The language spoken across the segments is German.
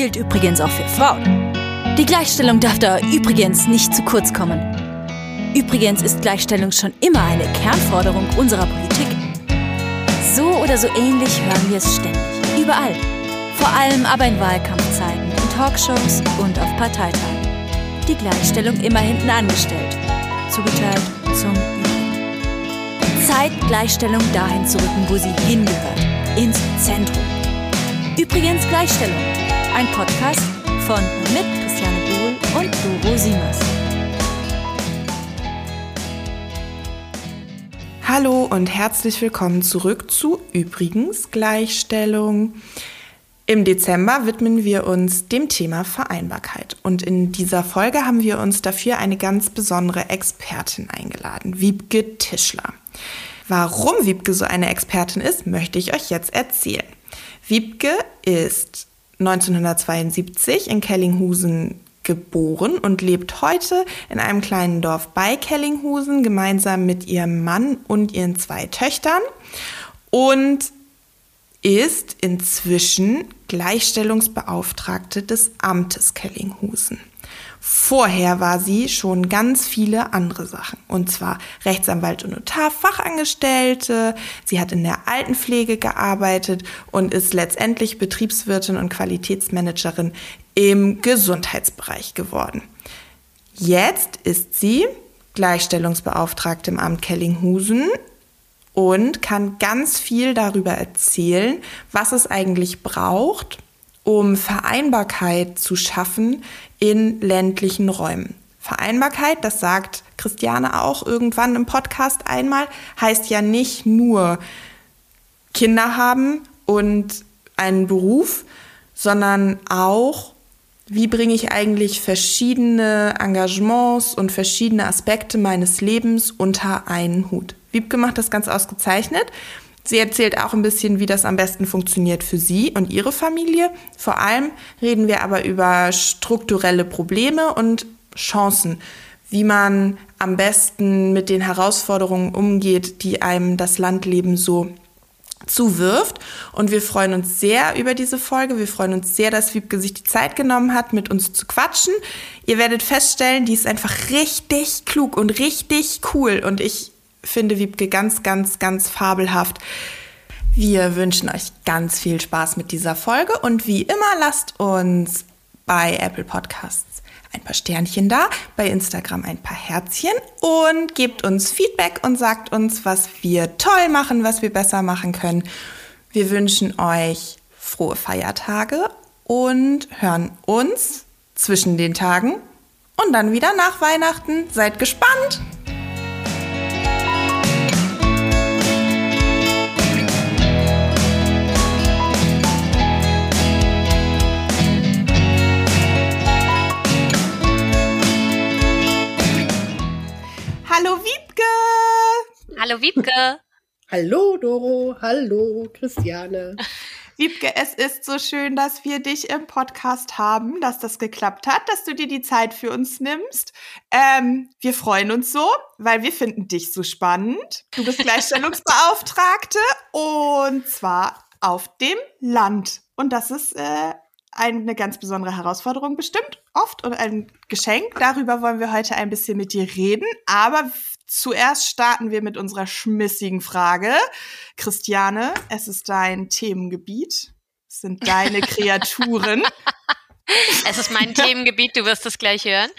gilt übrigens auch für Frauen. Die Gleichstellung darf da übrigens nicht zu kurz kommen. Übrigens ist Gleichstellung schon immer eine Kernforderung unserer Politik. So oder so ähnlich hören wir es ständig, überall. Vor allem aber in Wahlkampfzeiten, in Talkshows und auf Parteitagen. Die Gleichstellung immer hinten angestellt, zugeteilt zum Übrigen. Zeit, Gleichstellung dahin zu rücken, wo sie hingehört, ins Zentrum. Übrigens Gleichstellung, ein Podcast von mit Christiane Bohl und Doro Siemers. Hallo und herzlich willkommen zurück zu Übrigens Gleichstellung. Im Dezember widmen wir uns dem Thema Vereinbarkeit. Und in dieser Folge haben wir uns dafür eine ganz besondere Expertin eingeladen, Wiebke Tischler. Warum Wiebke so eine Expertin ist, möchte ich euch jetzt erzählen. Wiebke ist 1972 in Kellinghusen geboren und lebt heute in einem kleinen Dorf bei Kellinghusen gemeinsam mit ihrem Mann und ihren zwei Töchtern und ist inzwischen Gleichstellungsbeauftragte des Amtes Kellinghusen. Vorher war sie schon ganz viele andere Sachen. Und zwar Rechtsanwalt und Notar, Fachangestellte. Sie hat in der Altenpflege gearbeitet und ist letztendlich Betriebswirtin und Qualitätsmanagerin im Gesundheitsbereich geworden. Jetzt ist sie Gleichstellungsbeauftragte im Amt Kellinghusen und kann ganz viel darüber erzählen, was es eigentlich braucht, um Vereinbarkeit zu schaffen in ländlichen Räumen. Vereinbarkeit, das sagt Christiane auch irgendwann im Podcast einmal, heißt ja nicht nur Kinder haben und einen Beruf, sondern auch wie bringe ich eigentlich verschiedene Engagements und verschiedene Aspekte meines Lebens unter einen Hut. Wiebke macht das ganz ausgezeichnet. Sie erzählt auch ein bisschen, wie das am besten funktioniert für sie und ihre Familie. Vor allem reden wir aber über strukturelle Probleme und Chancen, wie man am besten mit den Herausforderungen umgeht, die einem das Landleben so zuwirft. Und wir freuen uns sehr über diese Folge. Wir freuen uns sehr, dass Wiebke sich die Zeit genommen hat, mit uns zu quatschen. Ihr werdet feststellen, die ist einfach richtig klug und richtig cool. Und ich finde Wiebke ganz, ganz, ganz fabelhaft. Wir wünschen euch ganz viel Spaß mit dieser Folge und wie immer lasst uns bei Apple Podcasts ein paar Sternchen da, bei Instagram ein paar Herzchen und gebt uns Feedback und sagt uns, was wir toll machen, was wir besser machen können. Wir wünschen euch frohe Feiertage und hören uns zwischen den Tagen und dann wieder nach Weihnachten. Seid gespannt! Hallo Wiebke! Hallo Doro, hallo Christiane. Wiebke, es ist so schön, dass wir dich im Podcast haben, dass das geklappt hat, dass du dir die Zeit für uns nimmst. Ähm, wir freuen uns so, weil wir finden dich so spannend. Du bist Gleichstellungsbeauftragte und zwar auf dem Land. Und das ist äh, eine ganz besondere Herausforderung bestimmt, oft und ein Geschenk. Darüber wollen wir heute ein bisschen mit dir reden. Aber zuerst starten wir mit unserer schmissigen Frage. Christiane, es ist dein Themengebiet. Es sind deine Kreaturen. es ist mein Themengebiet, du wirst es gleich hören.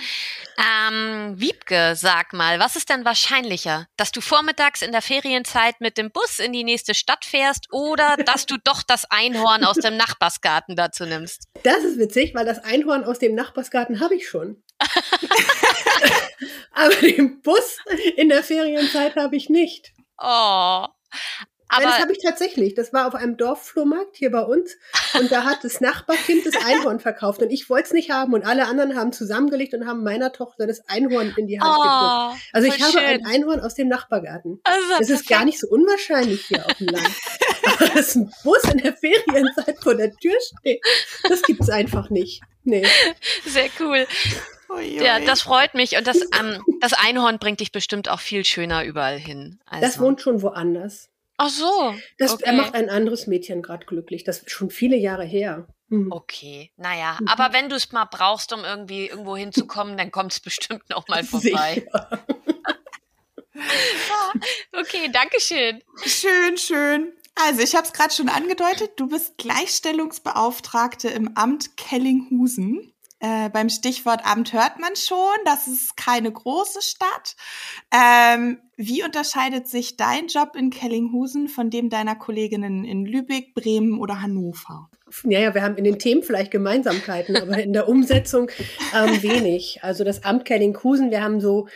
Ähm, Wiebke, sag mal, was ist denn wahrscheinlicher? Dass du vormittags in der Ferienzeit mit dem Bus in die nächste Stadt fährst oder dass du doch das Einhorn aus dem Nachbarsgarten dazu nimmst? Das ist witzig, weil das Einhorn aus dem Nachbarsgarten habe ich schon. Aber den Bus in der Ferienzeit habe ich nicht. Oh. Aber ja, das habe ich tatsächlich. Das war auf einem Dorfflohmarkt hier bei uns. Und da hat das Nachbarkind das Einhorn verkauft. Und ich wollte es nicht haben. Und alle anderen haben zusammengelegt und haben meiner Tochter das Einhorn in die Hand oh, gedrückt. Also ich habe ein Einhorn aus dem Nachbargarten. Also das ist gar nicht so unwahrscheinlich hier auf dem Land. Aber dass ein Bus in der Ferienzeit vor der Tür steht, das gibt es einfach nicht. Nee. Sehr cool. Ja, das freut mich. Und das, ähm, das Einhorn bringt dich bestimmt auch viel schöner überall hin. Also. Das wohnt schon woanders. Ach so. Das, okay. Er macht ein anderes Mädchen gerade glücklich. Das ist schon viele Jahre her. Mhm. Okay, naja, mhm. aber wenn du es mal brauchst, um irgendwie irgendwo hinzukommen, dann kommt es bestimmt noch mal vorbei. okay, danke schön. Schön, schön. Also, ich habe es gerade schon angedeutet, du bist Gleichstellungsbeauftragte im Amt Kellinghusen. Äh, beim Stichwort Amt hört man schon, das ist keine große Stadt. Ähm, wie unterscheidet sich dein Job in Kellinghusen von dem deiner Kolleginnen in Lübeck, Bremen oder Hannover? Ja, ja, wir haben in den Themen vielleicht Gemeinsamkeiten, aber in der Umsetzung ähm, wenig. Also das Amt Kellinghusen, wir haben so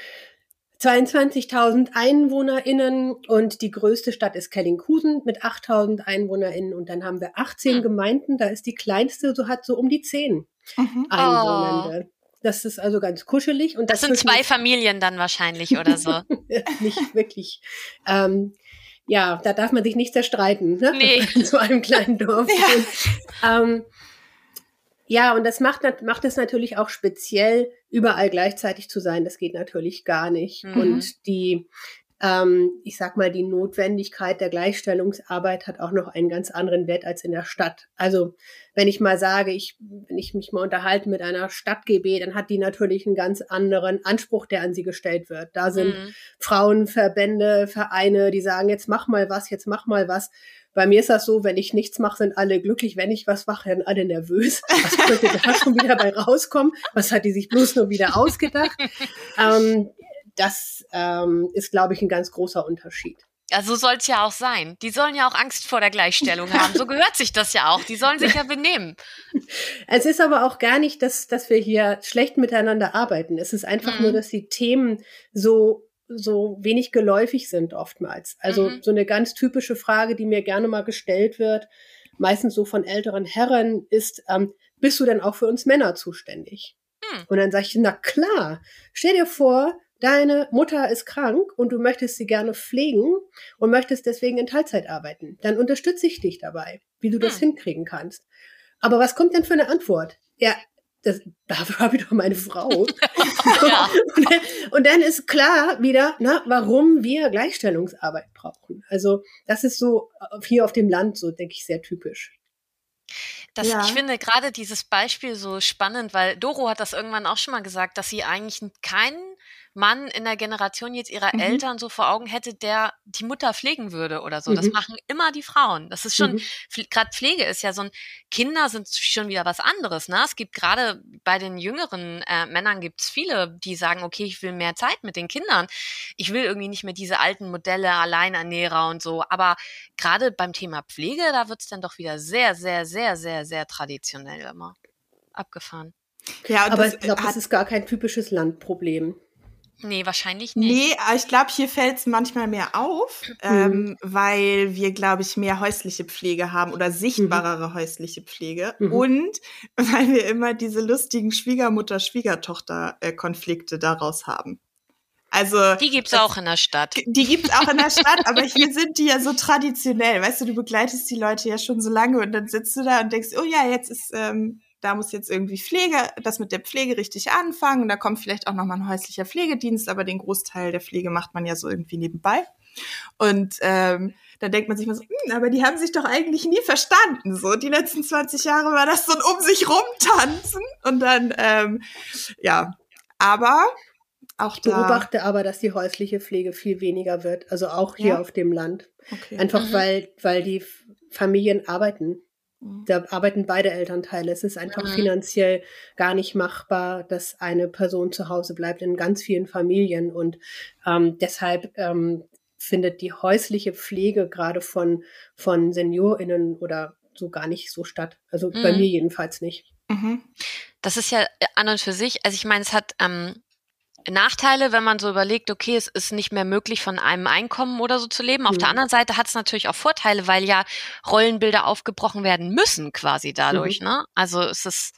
22.000 EinwohnerInnen und die größte Stadt ist Kellinghusen mit 8.000 EinwohnerInnen und dann haben wir 18 hm. Gemeinden, da ist die kleinste, so hat so um die 10 mhm. Einwohnende. Oh. Das ist also ganz kuschelig. Und das sind zwei Familien dann wahrscheinlich oder so. nicht wirklich. Ähm, ja, da darf man sich nicht zerstreiten, ne? Nee. in so einem kleinen Dorf. Ja. Ähm, ja, und das macht, macht es natürlich auch speziell, überall gleichzeitig zu sein. Das geht natürlich gar nicht. Mhm. Und die, ähm, ich sag mal, die Notwendigkeit der Gleichstellungsarbeit hat auch noch einen ganz anderen Wert als in der Stadt. Also wenn ich mal sage, ich, wenn ich mich mal unterhalte mit einer Stadt-GB, dann hat die natürlich einen ganz anderen Anspruch, der an sie gestellt wird. Da sind mhm. Frauenverbände, Vereine, die sagen, jetzt mach mal was, jetzt mach mal was. Bei mir ist das so, wenn ich nichts mache, sind alle glücklich. Wenn ich was mache, sind alle nervös. Was könnte da schon wieder bei rauskommen? Was hat die sich bloß nur wieder ausgedacht? Ähm, das ähm, ist, glaube ich, ein ganz großer Unterschied. Ja, so soll es ja auch sein. Die sollen ja auch Angst vor der Gleichstellung haben. So gehört sich das ja auch. Die sollen sich ja benehmen. Es ist aber auch gar nicht, dass, dass wir hier schlecht miteinander arbeiten. Es ist einfach mhm. nur, dass die Themen so so wenig geläufig sind oftmals. Also mhm. so eine ganz typische Frage, die mir gerne mal gestellt wird, meistens so von älteren Herren, ist, ähm, bist du denn auch für uns Männer zuständig? Mhm. Und dann sage ich, na klar, stell dir vor, deine Mutter ist krank und du möchtest sie gerne pflegen und möchtest deswegen in Teilzeit arbeiten. Dann unterstütze ich dich dabei, wie du das mhm. hinkriegen kannst. Aber was kommt denn für eine Antwort? Ja, das, dafür habe ich doch meine Frau. ja. und, dann, und, dann, ist klar wieder, na, warum wir Gleichstellungsarbeit brauchen. Also das ist so hier auf dem Land so, denke ich, sehr typisch. Das, ja. Ich finde gerade dieses Beispiel so spannend, weil Doro hat das irgendwann auch schon mal gesagt, dass sie eigentlich keinen Mann in der Generation jetzt ihrer mhm. Eltern so vor Augen hätte, der die Mutter pflegen würde oder so. Mhm. Das machen immer die Frauen. Das ist schon, mhm. gerade Pflege ist ja so ein, Kinder sind schon wieder was anderes. Ne? Es gibt gerade bei den jüngeren äh, Männern gibt es viele, die sagen, okay, ich will mehr Zeit mit den Kindern. Ich will irgendwie nicht mehr diese alten Modelle, Alleinernährer und so. Aber gerade beim Thema Pflege, da wird es dann doch wieder sehr, sehr, sehr, sehr, sehr traditionell immer abgefahren. Ja, aber ich glaube, das ist gar kein typisches Landproblem. Nee, wahrscheinlich nicht. Nee, ich glaube, hier fällt es manchmal mehr auf, mhm. ähm, weil wir, glaube ich, mehr häusliche Pflege haben oder sichtbarere mhm. häusliche Pflege mhm. und weil wir immer diese lustigen Schwiegermutter-Schwiegertochter-Konflikte daraus haben. Also die gibt's das, auch in der Stadt. Die gibt's auch in der Stadt, aber hier sind die ja so traditionell. Weißt du, du begleitest die Leute ja schon so lange und dann sitzt du da und denkst, oh ja, jetzt ist ähm, da muss jetzt irgendwie Pflege, das mit der Pflege richtig anfangen. Da kommt vielleicht auch nochmal ein häuslicher Pflegedienst, aber den Großteil der Pflege macht man ja so irgendwie nebenbei. Und ähm, da denkt man sich mal so, hm, aber die haben sich doch eigentlich nie verstanden. So, die letzten 20 Jahre war das so ein um sich rumtanzen. Und dann, ähm, ja, aber auch ich beobachte aber, dass die häusliche Pflege viel weniger wird. Also auch hier ja? auf dem Land. Okay. Einfach mhm. weil, weil die Familien arbeiten. Da arbeiten beide Elternteile. Es ist einfach mhm. finanziell gar nicht machbar, dass eine Person zu Hause bleibt in ganz vielen Familien. Und ähm, deshalb ähm, findet die häusliche Pflege gerade von, von SeniorInnen oder so gar nicht so statt. Also mhm. bei mir jedenfalls nicht. Mhm. Das ist ja an und für sich, also ich meine, es hat ähm, Nachteile, wenn man so überlegt, okay, es ist nicht mehr möglich, von einem Einkommen oder so zu leben. Auf mhm. der anderen Seite hat es natürlich auch Vorteile, weil ja Rollenbilder aufgebrochen werden müssen, quasi dadurch. Mhm. Ne? Also es ist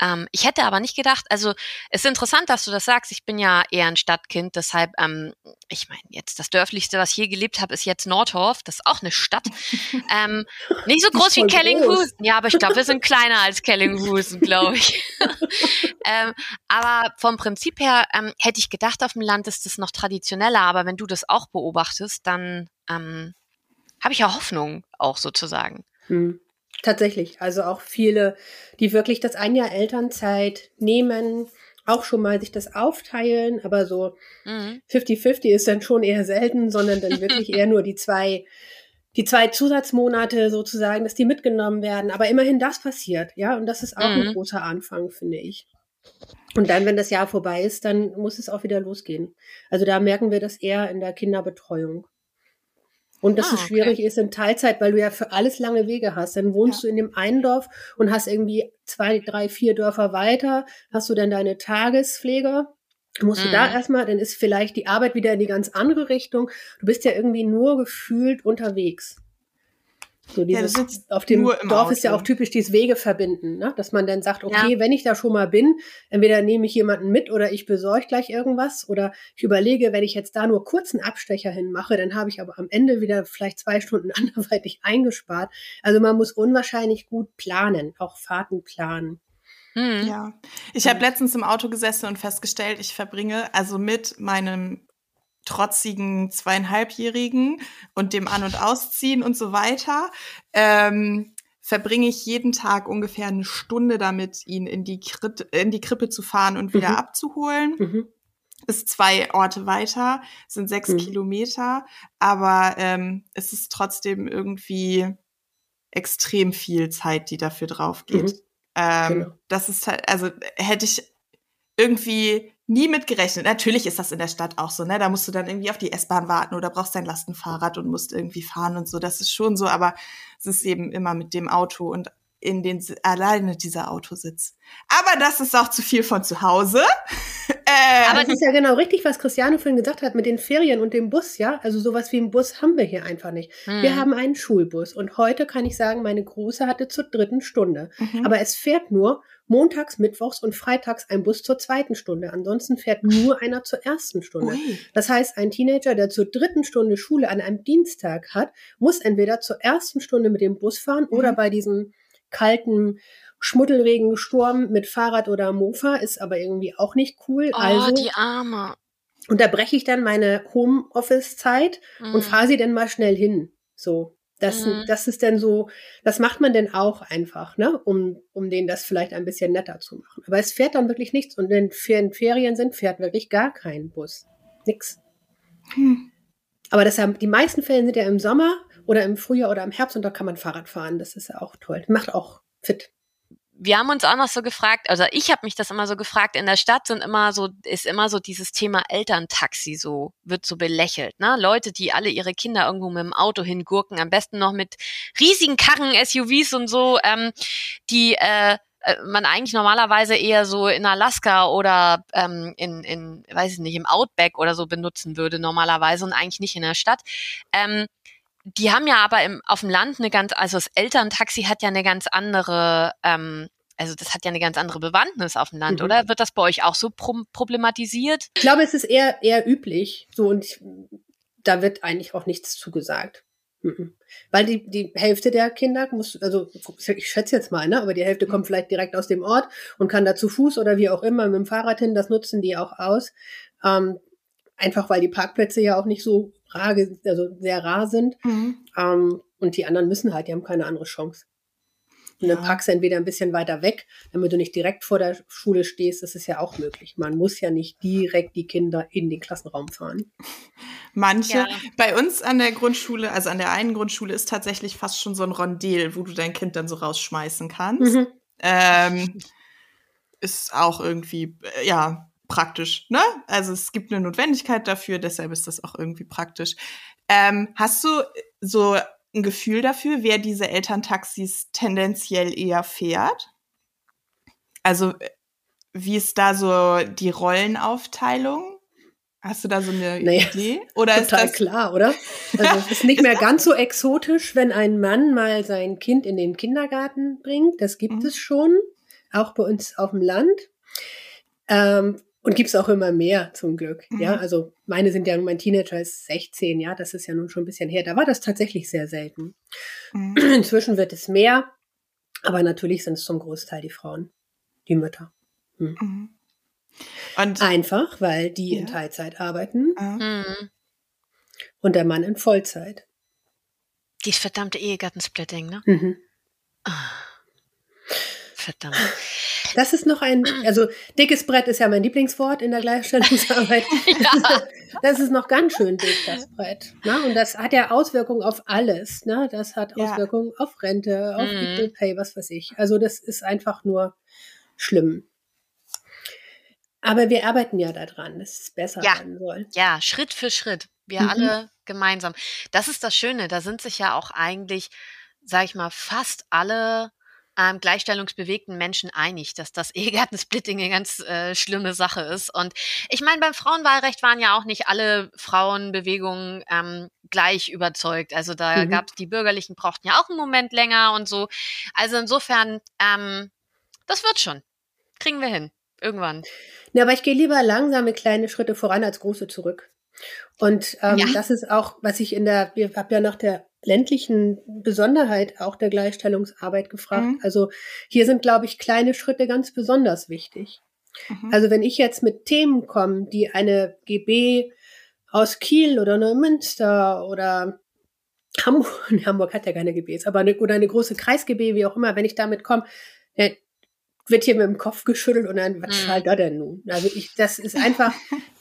ähm, ich hätte aber nicht gedacht, also es ist interessant, dass du das sagst. Ich bin ja eher ein Stadtkind, deshalb, ähm, ich meine, jetzt das dörflichste, was ich je gelebt habe, ist jetzt Nordhorf. Das ist auch eine Stadt. ähm, nicht so groß wie Kellinghusen. Ja, aber ich glaube, wir sind kleiner als Kellinghusen, glaube ich. ähm, aber vom Prinzip her ähm, hätte ich gedacht, auf dem Land ist das noch traditioneller. Aber wenn du das auch beobachtest, dann ähm, habe ich ja Hoffnung auch sozusagen. Hm. Tatsächlich. Also auch viele, die wirklich das ein Jahr Elternzeit nehmen, auch schon mal sich das aufteilen, aber so 50-50 mhm. ist dann schon eher selten, sondern dann wirklich eher nur die zwei, die zwei Zusatzmonate sozusagen, dass die mitgenommen werden. Aber immerhin das passiert, ja, und das ist auch mhm. ein großer Anfang, finde ich. Und dann, wenn das Jahr vorbei ist, dann muss es auch wieder losgehen. Also da merken wir das eher in der Kinderbetreuung. Und dass ah, es schwierig okay. ist in Teilzeit, weil du ja für alles lange Wege hast. Dann wohnst ja. du in dem einen Dorf und hast irgendwie zwei, drei, vier Dörfer weiter, hast du dann deine Tagespflege. Musst mhm. du da mhm. erstmal, dann ist vielleicht die Arbeit wieder in die ganz andere Richtung. Du bist ja irgendwie nur gefühlt unterwegs. So dieses, ja, auf dem Dorf Auto. ist ja auch typisch dieses Wege verbinden, ne? dass man dann sagt, okay, ja. wenn ich da schon mal bin, entweder nehme ich jemanden mit oder ich besorge gleich irgendwas oder ich überlege, wenn ich jetzt da nur kurzen Abstecher hinmache, dann habe ich aber am Ende wieder vielleicht zwei Stunden anderweitig eingespart. Also man muss unwahrscheinlich gut planen, auch Fahrten planen. Hm. Ja, ich habe letztens im Auto gesessen und festgestellt, ich verbringe also mit meinem trotzigen zweieinhalbjährigen und dem An- und Ausziehen und so weiter, ähm, verbringe ich jeden Tag ungefähr eine Stunde damit, ihn in die, Krit in die Krippe zu fahren und wieder mhm. abzuholen. Mhm. Ist zwei Orte weiter, sind sechs mhm. Kilometer, aber ähm, es ist trotzdem irgendwie extrem viel Zeit, die dafür drauf geht. Mhm. Ähm, genau. Das ist halt, also hätte ich irgendwie nie mit gerechnet. Natürlich ist das in der Stadt auch so, ne? Da musst du dann irgendwie auf die S-Bahn warten oder brauchst dein Lastenfahrrad und musst irgendwie fahren und so. Das ist schon so, aber es ist eben immer mit dem Auto und in den alleine dieser Autositz. Aber das ist auch zu viel von zu Hause. äh, aber das ist ja genau richtig, was Christiane vorhin gesagt hat mit den Ferien und dem Bus, ja? Also sowas wie einen Bus haben wir hier einfach nicht. Hm. Wir haben einen Schulbus und heute kann ich sagen, meine Große hatte zur dritten Stunde. Mhm. Aber es fährt nur montags, mittwochs und freitags ein Bus zur zweiten Stunde. Ansonsten fährt nur einer zur ersten Stunde. Ui. Das heißt, ein Teenager, der zur dritten Stunde Schule an einem Dienstag hat, muss entweder zur ersten Stunde mit dem Bus fahren mhm. oder bei diesem kalten Schmuddelregen, Sturm mit Fahrrad oder Mofa, ist aber irgendwie auch nicht cool. Oh, also, die Arme. Unterbreche ich dann meine Homeoffice-Zeit mhm. und fahre sie dann mal schnell hin. So. Das, mhm. das ist dann so, das macht man denn auch einfach, ne, um, um denen das vielleicht ein bisschen netter zu machen. Aber es fährt dann wirklich nichts und wenn Ferien sind, fährt wirklich gar kein Bus. Nix. Hm. Aber deshalb, die meisten Fälle sind ja im Sommer oder im Frühjahr oder im Herbst und da kann man Fahrrad fahren. Das ist ja auch toll. Macht auch fit wir haben uns auch noch so gefragt, also ich habe mich das immer so gefragt, in der Stadt sind immer so, ist immer so dieses Thema Elterntaxi so, wird so belächelt, ne? Leute, die alle ihre Kinder irgendwo mit dem Auto hingurken, am besten noch mit riesigen Karren, SUVs und so, ähm, die äh, äh, man eigentlich normalerweise eher so in Alaska oder ähm, in, in, weiß ich nicht, im Outback oder so benutzen würde normalerweise und eigentlich nicht in der Stadt. Ähm, die haben ja aber im, auf dem Land eine ganz, also das Elterntaxi hat ja eine ganz andere, ähm, also das hat ja eine ganz andere Bewandtnis auf dem Land, mhm. oder? Wird das bei euch auch so pro problematisiert? Ich glaube, es ist eher, eher üblich. So und ich, da wird eigentlich auch nichts zugesagt. Mhm. Weil die, die Hälfte der Kinder muss, also ich schätze jetzt mal, ne, aber die Hälfte kommt vielleicht direkt aus dem Ort und kann da zu Fuß oder wie auch immer mit dem Fahrrad hin, das nutzen die auch aus. Ähm, einfach weil die Parkplätze ja auch nicht so rar, also sehr rar sind. Mhm. Ähm, und die anderen müssen halt, die haben keine andere Chance. Und dann packst du entweder ein bisschen weiter weg, damit du nicht direkt vor der Schule stehst. Das ist ja auch möglich. Man muss ja nicht direkt die Kinder in den Klassenraum fahren. Manche. Ja. Bei uns an der Grundschule, also an der einen Grundschule, ist tatsächlich fast schon so ein Rondel, wo du dein Kind dann so rausschmeißen kannst. Mhm. Ähm, ist auch irgendwie, äh, ja, praktisch, ne? Also es gibt eine Notwendigkeit dafür, deshalb ist das auch irgendwie praktisch. Ähm, hast du so ein Gefühl dafür, wer diese Elterntaxis tendenziell eher fährt? Also wie ist da so die Rollenaufteilung? Hast du da so eine naja, Idee? Oder total ist das klar, oder? Also es ist nicht mehr ganz so exotisch, wenn ein Mann mal sein Kind in den Kindergarten bringt. Das gibt mhm. es schon, auch bei uns auf dem Land. Ähm, und gibt's auch immer mehr zum Glück. Mhm. Ja, also meine sind ja, mein Teenager ist 16, ja, das ist ja nun schon ein bisschen her. Da war das tatsächlich sehr selten. Mhm. Inzwischen wird es mehr, aber natürlich sind es zum Großteil die Frauen, die Mütter. Hm. Mhm. Und Einfach, weil die ja. in Teilzeit arbeiten mhm. und der Mann in Vollzeit. Die verdammte Ehegattensplitting, ne? Mhm. Verdammt. Das ist noch ein, also dickes Brett ist ja mein Lieblingswort in der Gleichstellungsarbeit. ja. Das ist noch ganz schön dick, das Brett. Ne? Und das hat ja Auswirkungen auf alles. Ne? Das hat ja. Auswirkungen auf Rente, auf mhm. Equal Pay, was weiß ich. Also das ist einfach nur schlimm. Aber wir arbeiten ja daran, dass es besser ja. werden soll. Ja, Schritt für Schritt. Wir mhm. alle gemeinsam. Das ist das Schöne. Da sind sich ja auch eigentlich, sag ich mal, fast alle ähm, gleichstellungsbewegten Menschen einig, dass das Ehegattensplitting eine ganz äh, schlimme Sache ist. Und ich meine, beim Frauenwahlrecht waren ja auch nicht alle Frauenbewegungen ähm, gleich überzeugt. Also da mhm. gab es die Bürgerlichen brauchten ja auch einen Moment länger und so. Also insofern, ähm, das wird schon. Kriegen wir hin. Irgendwann. Ja, aber ich gehe lieber langsame kleine Schritte voran als große zurück. Und ähm, ja. das ist auch, was ich in der, wir haben ja nach der ländlichen Besonderheit auch der Gleichstellungsarbeit gefragt. Mhm. Also hier sind, glaube ich, kleine Schritte ganz besonders wichtig. Mhm. Also wenn ich jetzt mit Themen komme, die eine GB aus Kiel oder Neumünster oder Hamburg, Hamburg hat ja keine GBs, aber eine, oder eine große Kreis-GB, wie auch immer, wenn ich damit komme, wird hier mit dem Kopf geschüttelt und dann, was mhm. da denn nun? Also ich, das ist einfach,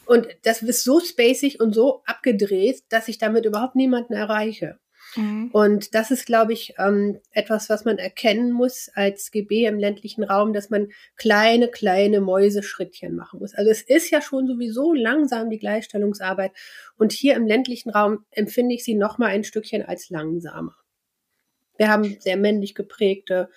und das ist so spacig und so abgedreht, dass ich damit überhaupt niemanden erreiche. Mhm. Und das ist, glaube ich, ähm, etwas, was man erkennen muss als GB im ländlichen Raum, dass man kleine, kleine Mäuseschrittchen machen muss. Also es ist ja schon sowieso langsam die Gleichstellungsarbeit. Und hier im ländlichen Raum empfinde ich sie noch mal ein Stückchen als langsamer. Wir haben sehr männlich geprägte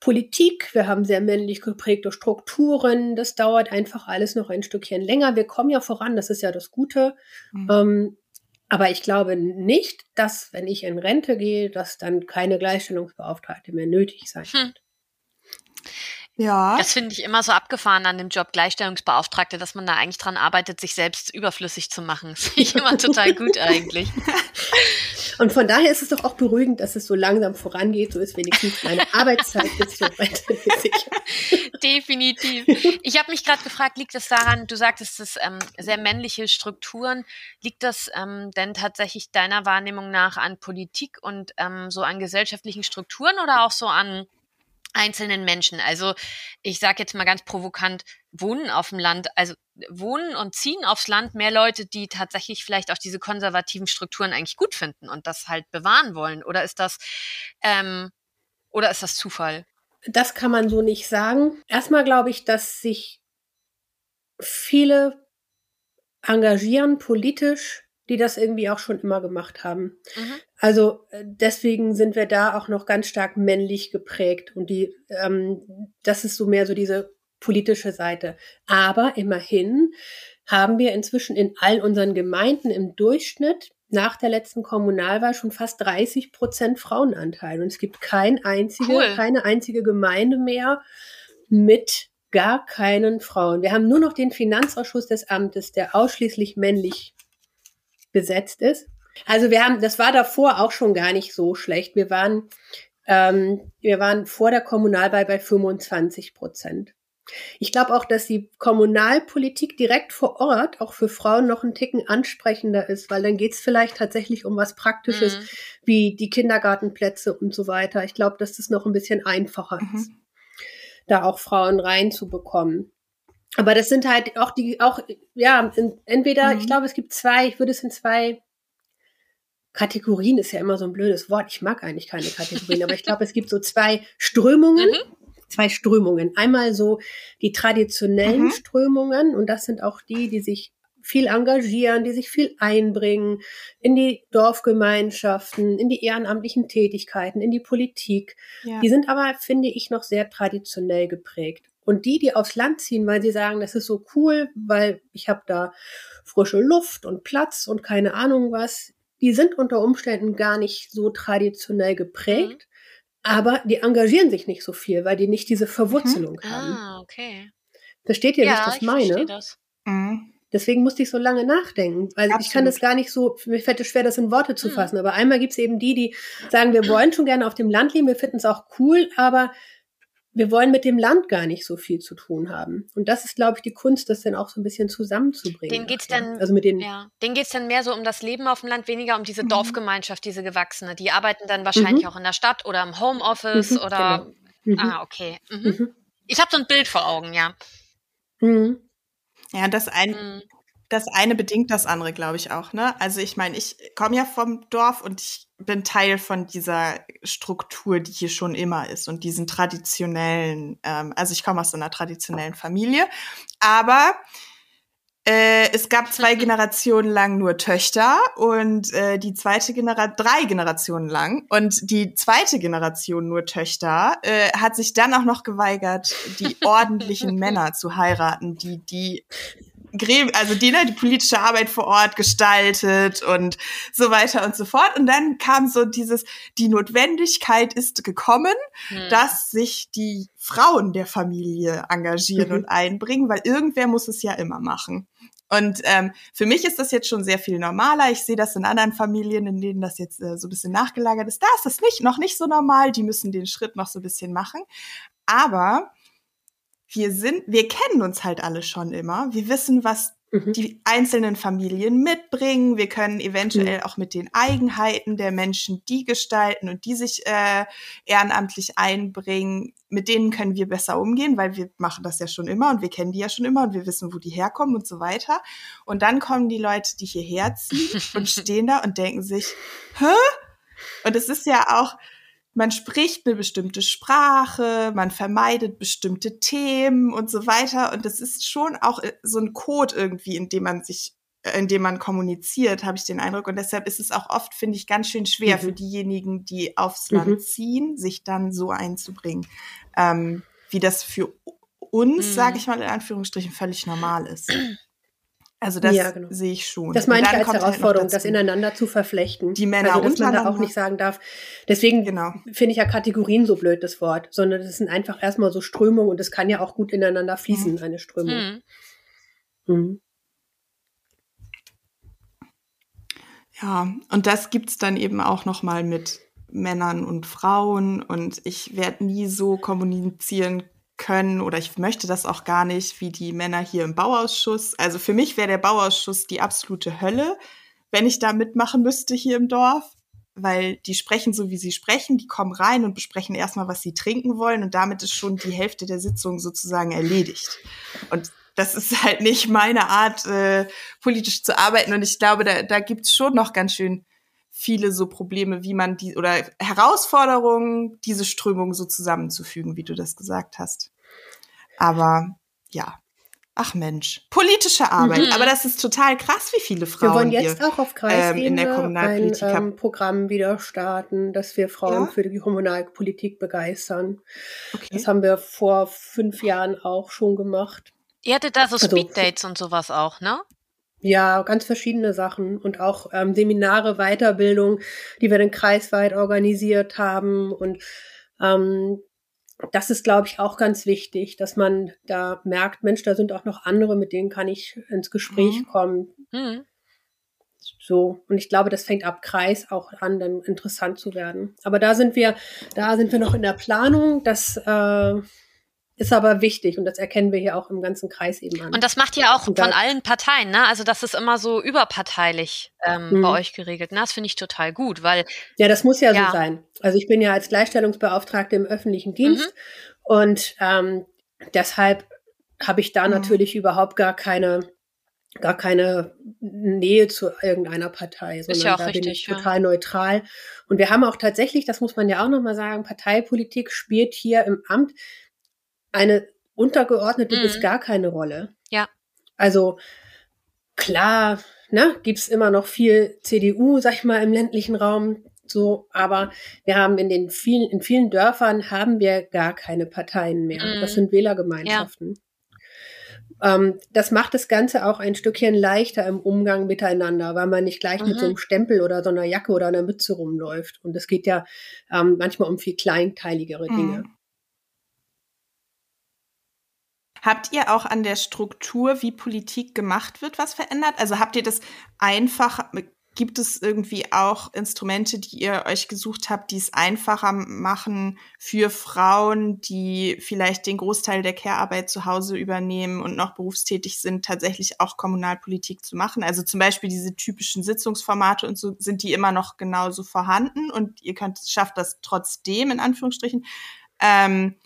Politik, wir haben sehr männlich geprägte Strukturen. Das dauert einfach alles noch ein Stückchen länger. Wir kommen ja voran, das ist ja das Gute. Mhm. Ähm, aber ich glaube nicht, dass, wenn ich in Rente gehe, dass dann keine Gleichstellungsbeauftragte mehr nötig sein hm. wird. Hm. Ja. Das finde ich immer so abgefahren an dem Job Gleichstellungsbeauftragte, dass man da eigentlich dran arbeitet, sich selbst überflüssig zu machen. Das finde ich immer total gut eigentlich. Und von daher ist es doch auch beruhigend, dass es so langsam vorangeht. So ist wenigstens meine Arbeitszeit bis zur Rente sicher. Definitiv. Ich habe mich gerade gefragt, liegt es daran, du sagtest es ähm, sehr männliche Strukturen, liegt das ähm, denn tatsächlich deiner Wahrnehmung nach an Politik und ähm, so an gesellschaftlichen Strukturen oder auch so an einzelnen Menschen. Also ich sage jetzt mal ganz provokant, wohnen auf dem Land, also wohnen und ziehen aufs Land mehr Leute, die tatsächlich vielleicht auch diese konservativen Strukturen eigentlich gut finden und das halt bewahren wollen. Oder ist das ähm, oder ist das Zufall? Das kann man so nicht sagen. Erstmal glaube ich, dass sich viele engagieren politisch die das irgendwie auch schon immer gemacht haben. Mhm. Also äh, deswegen sind wir da auch noch ganz stark männlich geprägt und die, ähm, das ist so mehr so diese politische Seite. Aber immerhin haben wir inzwischen in all unseren Gemeinden im Durchschnitt nach der letzten Kommunalwahl schon fast 30 Prozent Frauenanteil. Und es gibt kein einzige, cool. keine einzige Gemeinde mehr mit gar keinen Frauen. Wir haben nur noch den Finanzausschuss des Amtes, der ausschließlich männlich besetzt ist. Also wir haben, das war davor auch schon gar nicht so schlecht. Wir waren, ähm, wir waren vor der Kommunalwahl bei 25 Prozent. Ich glaube auch, dass die Kommunalpolitik direkt vor Ort auch für Frauen noch einen Ticken ansprechender ist, weil dann geht es vielleicht tatsächlich um was Praktisches mhm. wie die Kindergartenplätze und so weiter. Ich glaube, dass das noch ein bisschen einfacher mhm. ist, da auch Frauen reinzubekommen. Aber das sind halt auch die, auch, ja, entweder, mhm. ich glaube, es gibt zwei, ich würde es in zwei Kategorien, ist ja immer so ein blödes Wort. Ich mag eigentlich keine Kategorien, aber ich glaube, es gibt so zwei Strömungen. Mhm. Zwei Strömungen. Einmal so die traditionellen mhm. Strömungen und das sind auch die, die sich viel engagieren, die sich viel einbringen in die Dorfgemeinschaften, in die ehrenamtlichen Tätigkeiten, in die Politik. Ja. Die sind aber, finde ich, noch sehr traditionell geprägt. Und die, die aufs Land ziehen, weil sie sagen, das ist so cool, weil ich habe da frische Luft und Platz und keine Ahnung was, die sind unter Umständen gar nicht so traditionell geprägt, mhm. aber die engagieren sich nicht so viel, weil die nicht diese Verwurzelung mhm. haben. Ah, okay. Versteht ihr, ja, was ich das meine? Verstehe das. Mhm. Deswegen musste ich so lange nachdenken, weil Absolut. ich kann das gar nicht so, mir fällt es schwer, das in Worte zu mhm. fassen. Aber einmal gibt es eben die, die sagen, wir wollen schon gerne auf dem Land leben, wir finden es auch cool, aber wir wollen mit dem Land gar nicht so viel zu tun haben. Und das ist, glaube ich, die Kunst, das dann auch so ein bisschen zusammenzubringen. Den geht's dann, also mit den, ja, denen geht's dann mehr so um das Leben auf dem Land, weniger um diese mhm. Dorfgemeinschaft, diese Gewachsene. Die arbeiten dann wahrscheinlich mhm. auch in der Stadt oder im Homeoffice mhm, oder. Genau. Ah, okay. Mhm. Mhm. Ich habe so ein Bild vor Augen, ja. Mhm. Ja, das ein, das eine bedingt das andere, glaube ich auch. Ne? Also ich meine, ich komme ja vom Dorf und ich bin Teil von dieser Struktur, die hier schon immer ist und diesen traditionellen, ähm, also ich komme aus einer traditionellen Familie, aber äh, es gab zwei Generationen lang nur Töchter und äh, die zweite Generation, drei Generationen lang und die zweite Generation nur Töchter äh, hat sich dann auch noch geweigert, die ordentlichen Männer zu heiraten, die die also die, ne, die politische Arbeit vor Ort gestaltet und so weiter und so fort. Und dann kam so dieses, die Notwendigkeit ist gekommen, hm. dass sich die Frauen der Familie engagieren mhm. und einbringen, weil irgendwer muss es ja immer machen. Und ähm, für mich ist das jetzt schon sehr viel normaler. Ich sehe das in anderen Familien, in denen das jetzt äh, so ein bisschen nachgelagert ist. Da ist das nicht, noch nicht so normal. Die müssen den Schritt noch so ein bisschen machen. Aber wir sind, wir kennen uns halt alle schon immer. Wir wissen, was mhm. die einzelnen Familien mitbringen. Wir können eventuell mhm. auch mit den Eigenheiten der Menschen, die gestalten und die sich äh, ehrenamtlich einbringen, mit denen können wir besser umgehen, weil wir machen das ja schon immer und wir kennen die ja schon immer und wir wissen, wo die herkommen und so weiter. Und dann kommen die Leute, die hierher ziehen und stehen da und denken sich, hä? Und es ist ja auch, man spricht eine bestimmte Sprache, man vermeidet bestimmte Themen und so weiter. Und das ist schon auch äh, so ein Code irgendwie, in dem man sich, äh, in dem man kommuniziert, habe ich den Eindruck. Und deshalb ist es auch oft, finde ich, ganz schön schwer mhm. für diejenigen, die aufs Land mhm. ziehen, sich dann so einzubringen, ähm, wie das für uns, mhm. sage ich mal in Anführungsstrichen, völlig normal ist. Also das ja, genau. sehe ich schon. Das meine ich als halt Herausforderung, halt das ineinander zu verflechten. Die Männer also, dass man da auch nicht sagen darf. Deswegen genau. finde ich ja Kategorien so blöd, das Wort, sondern das sind einfach erstmal so Strömungen und das kann ja auch gut ineinander fließen, mhm. eine Strömung. Mhm. Mhm. Ja, und das gibt's dann eben auch noch mal mit Männern und Frauen und ich werde nie so kommunizieren können oder ich möchte das auch gar nicht, wie die Männer hier im Bauausschuss. Also für mich wäre der Bauausschuss die absolute Hölle, wenn ich da mitmachen müsste hier im Dorf, weil die sprechen so, wie sie sprechen, die kommen rein und besprechen erstmal, was sie trinken wollen und damit ist schon die Hälfte der Sitzung sozusagen erledigt. Und das ist halt nicht meine Art, äh, politisch zu arbeiten und ich glaube, da, da gibt's schon noch ganz schön viele so Probleme, wie man die oder Herausforderungen, diese Strömung so zusammenzufügen, wie du das gesagt hast. Aber ja, ach Mensch, politische Arbeit. Mhm. Aber das ist total krass, wie viele Frauen Wir wollen jetzt hier, auch auf Kreisebene ähm, in der Kommunalpolitik ein ähm, Programm wieder starten, dass wir Frauen ja? für die Kommunalpolitik begeistern. Okay. Das haben wir vor fünf Jahren auch schon gemacht. Ihr hattet da so also, Speeddates und sowas auch, ne? Ja, ganz verschiedene Sachen und auch ähm, Seminare, Weiterbildung, die wir dann kreisweit organisiert haben. Und ähm, das ist, glaube ich, auch ganz wichtig, dass man da merkt, Mensch, da sind auch noch andere, mit denen kann ich ins Gespräch mhm. kommen. Mhm. So, und ich glaube, das fängt ab Kreis auch an, dann interessant zu werden. Aber da sind wir, da sind wir noch in der Planung, dass äh, ist aber wichtig und das erkennen wir hier auch im ganzen Kreis eben an. Und das macht ihr auch von allen Parteien, ne? Also das ist immer so überparteilich ähm, mhm. bei euch geregelt. Ne? Das finde ich total gut, weil ja, das muss ja, ja, so sein. Also ich bin ja als Gleichstellungsbeauftragte im öffentlichen Dienst mhm. und ähm, deshalb habe ich da mhm. natürlich überhaupt gar keine gar keine Nähe zu irgendeiner Partei, sondern ja da richtig, bin ich total ja. neutral. Und wir haben auch tatsächlich, das muss man ja auch nochmal sagen, Parteipolitik spielt hier im Amt eine untergeordnete mhm. bis gar keine Rolle. Ja. Also klar, ne, gibt's immer noch viel CDU, sag ich mal, im ländlichen Raum. So, aber wir haben in den vielen, in vielen Dörfern haben wir gar keine Parteien mehr. Mhm. Das sind Wählergemeinschaften. Ja. Ähm, das macht das Ganze auch ein Stückchen leichter im Umgang miteinander, weil man nicht gleich mhm. mit so einem Stempel oder so einer Jacke oder einer Mütze rumläuft. Und es geht ja ähm, manchmal um viel kleinteiligere mhm. Dinge. Habt ihr auch an der Struktur, wie Politik gemacht wird, was verändert? Also habt ihr das einfach gibt es irgendwie auch Instrumente, die ihr euch gesucht habt, die es einfacher machen für Frauen, die vielleicht den Großteil der Care-Arbeit zu Hause übernehmen und noch berufstätig sind, tatsächlich auch Kommunalpolitik zu machen? Also zum Beispiel diese typischen Sitzungsformate und so, sind die immer noch genauso vorhanden und ihr könnt, schafft das trotzdem, in Anführungsstrichen, ähm,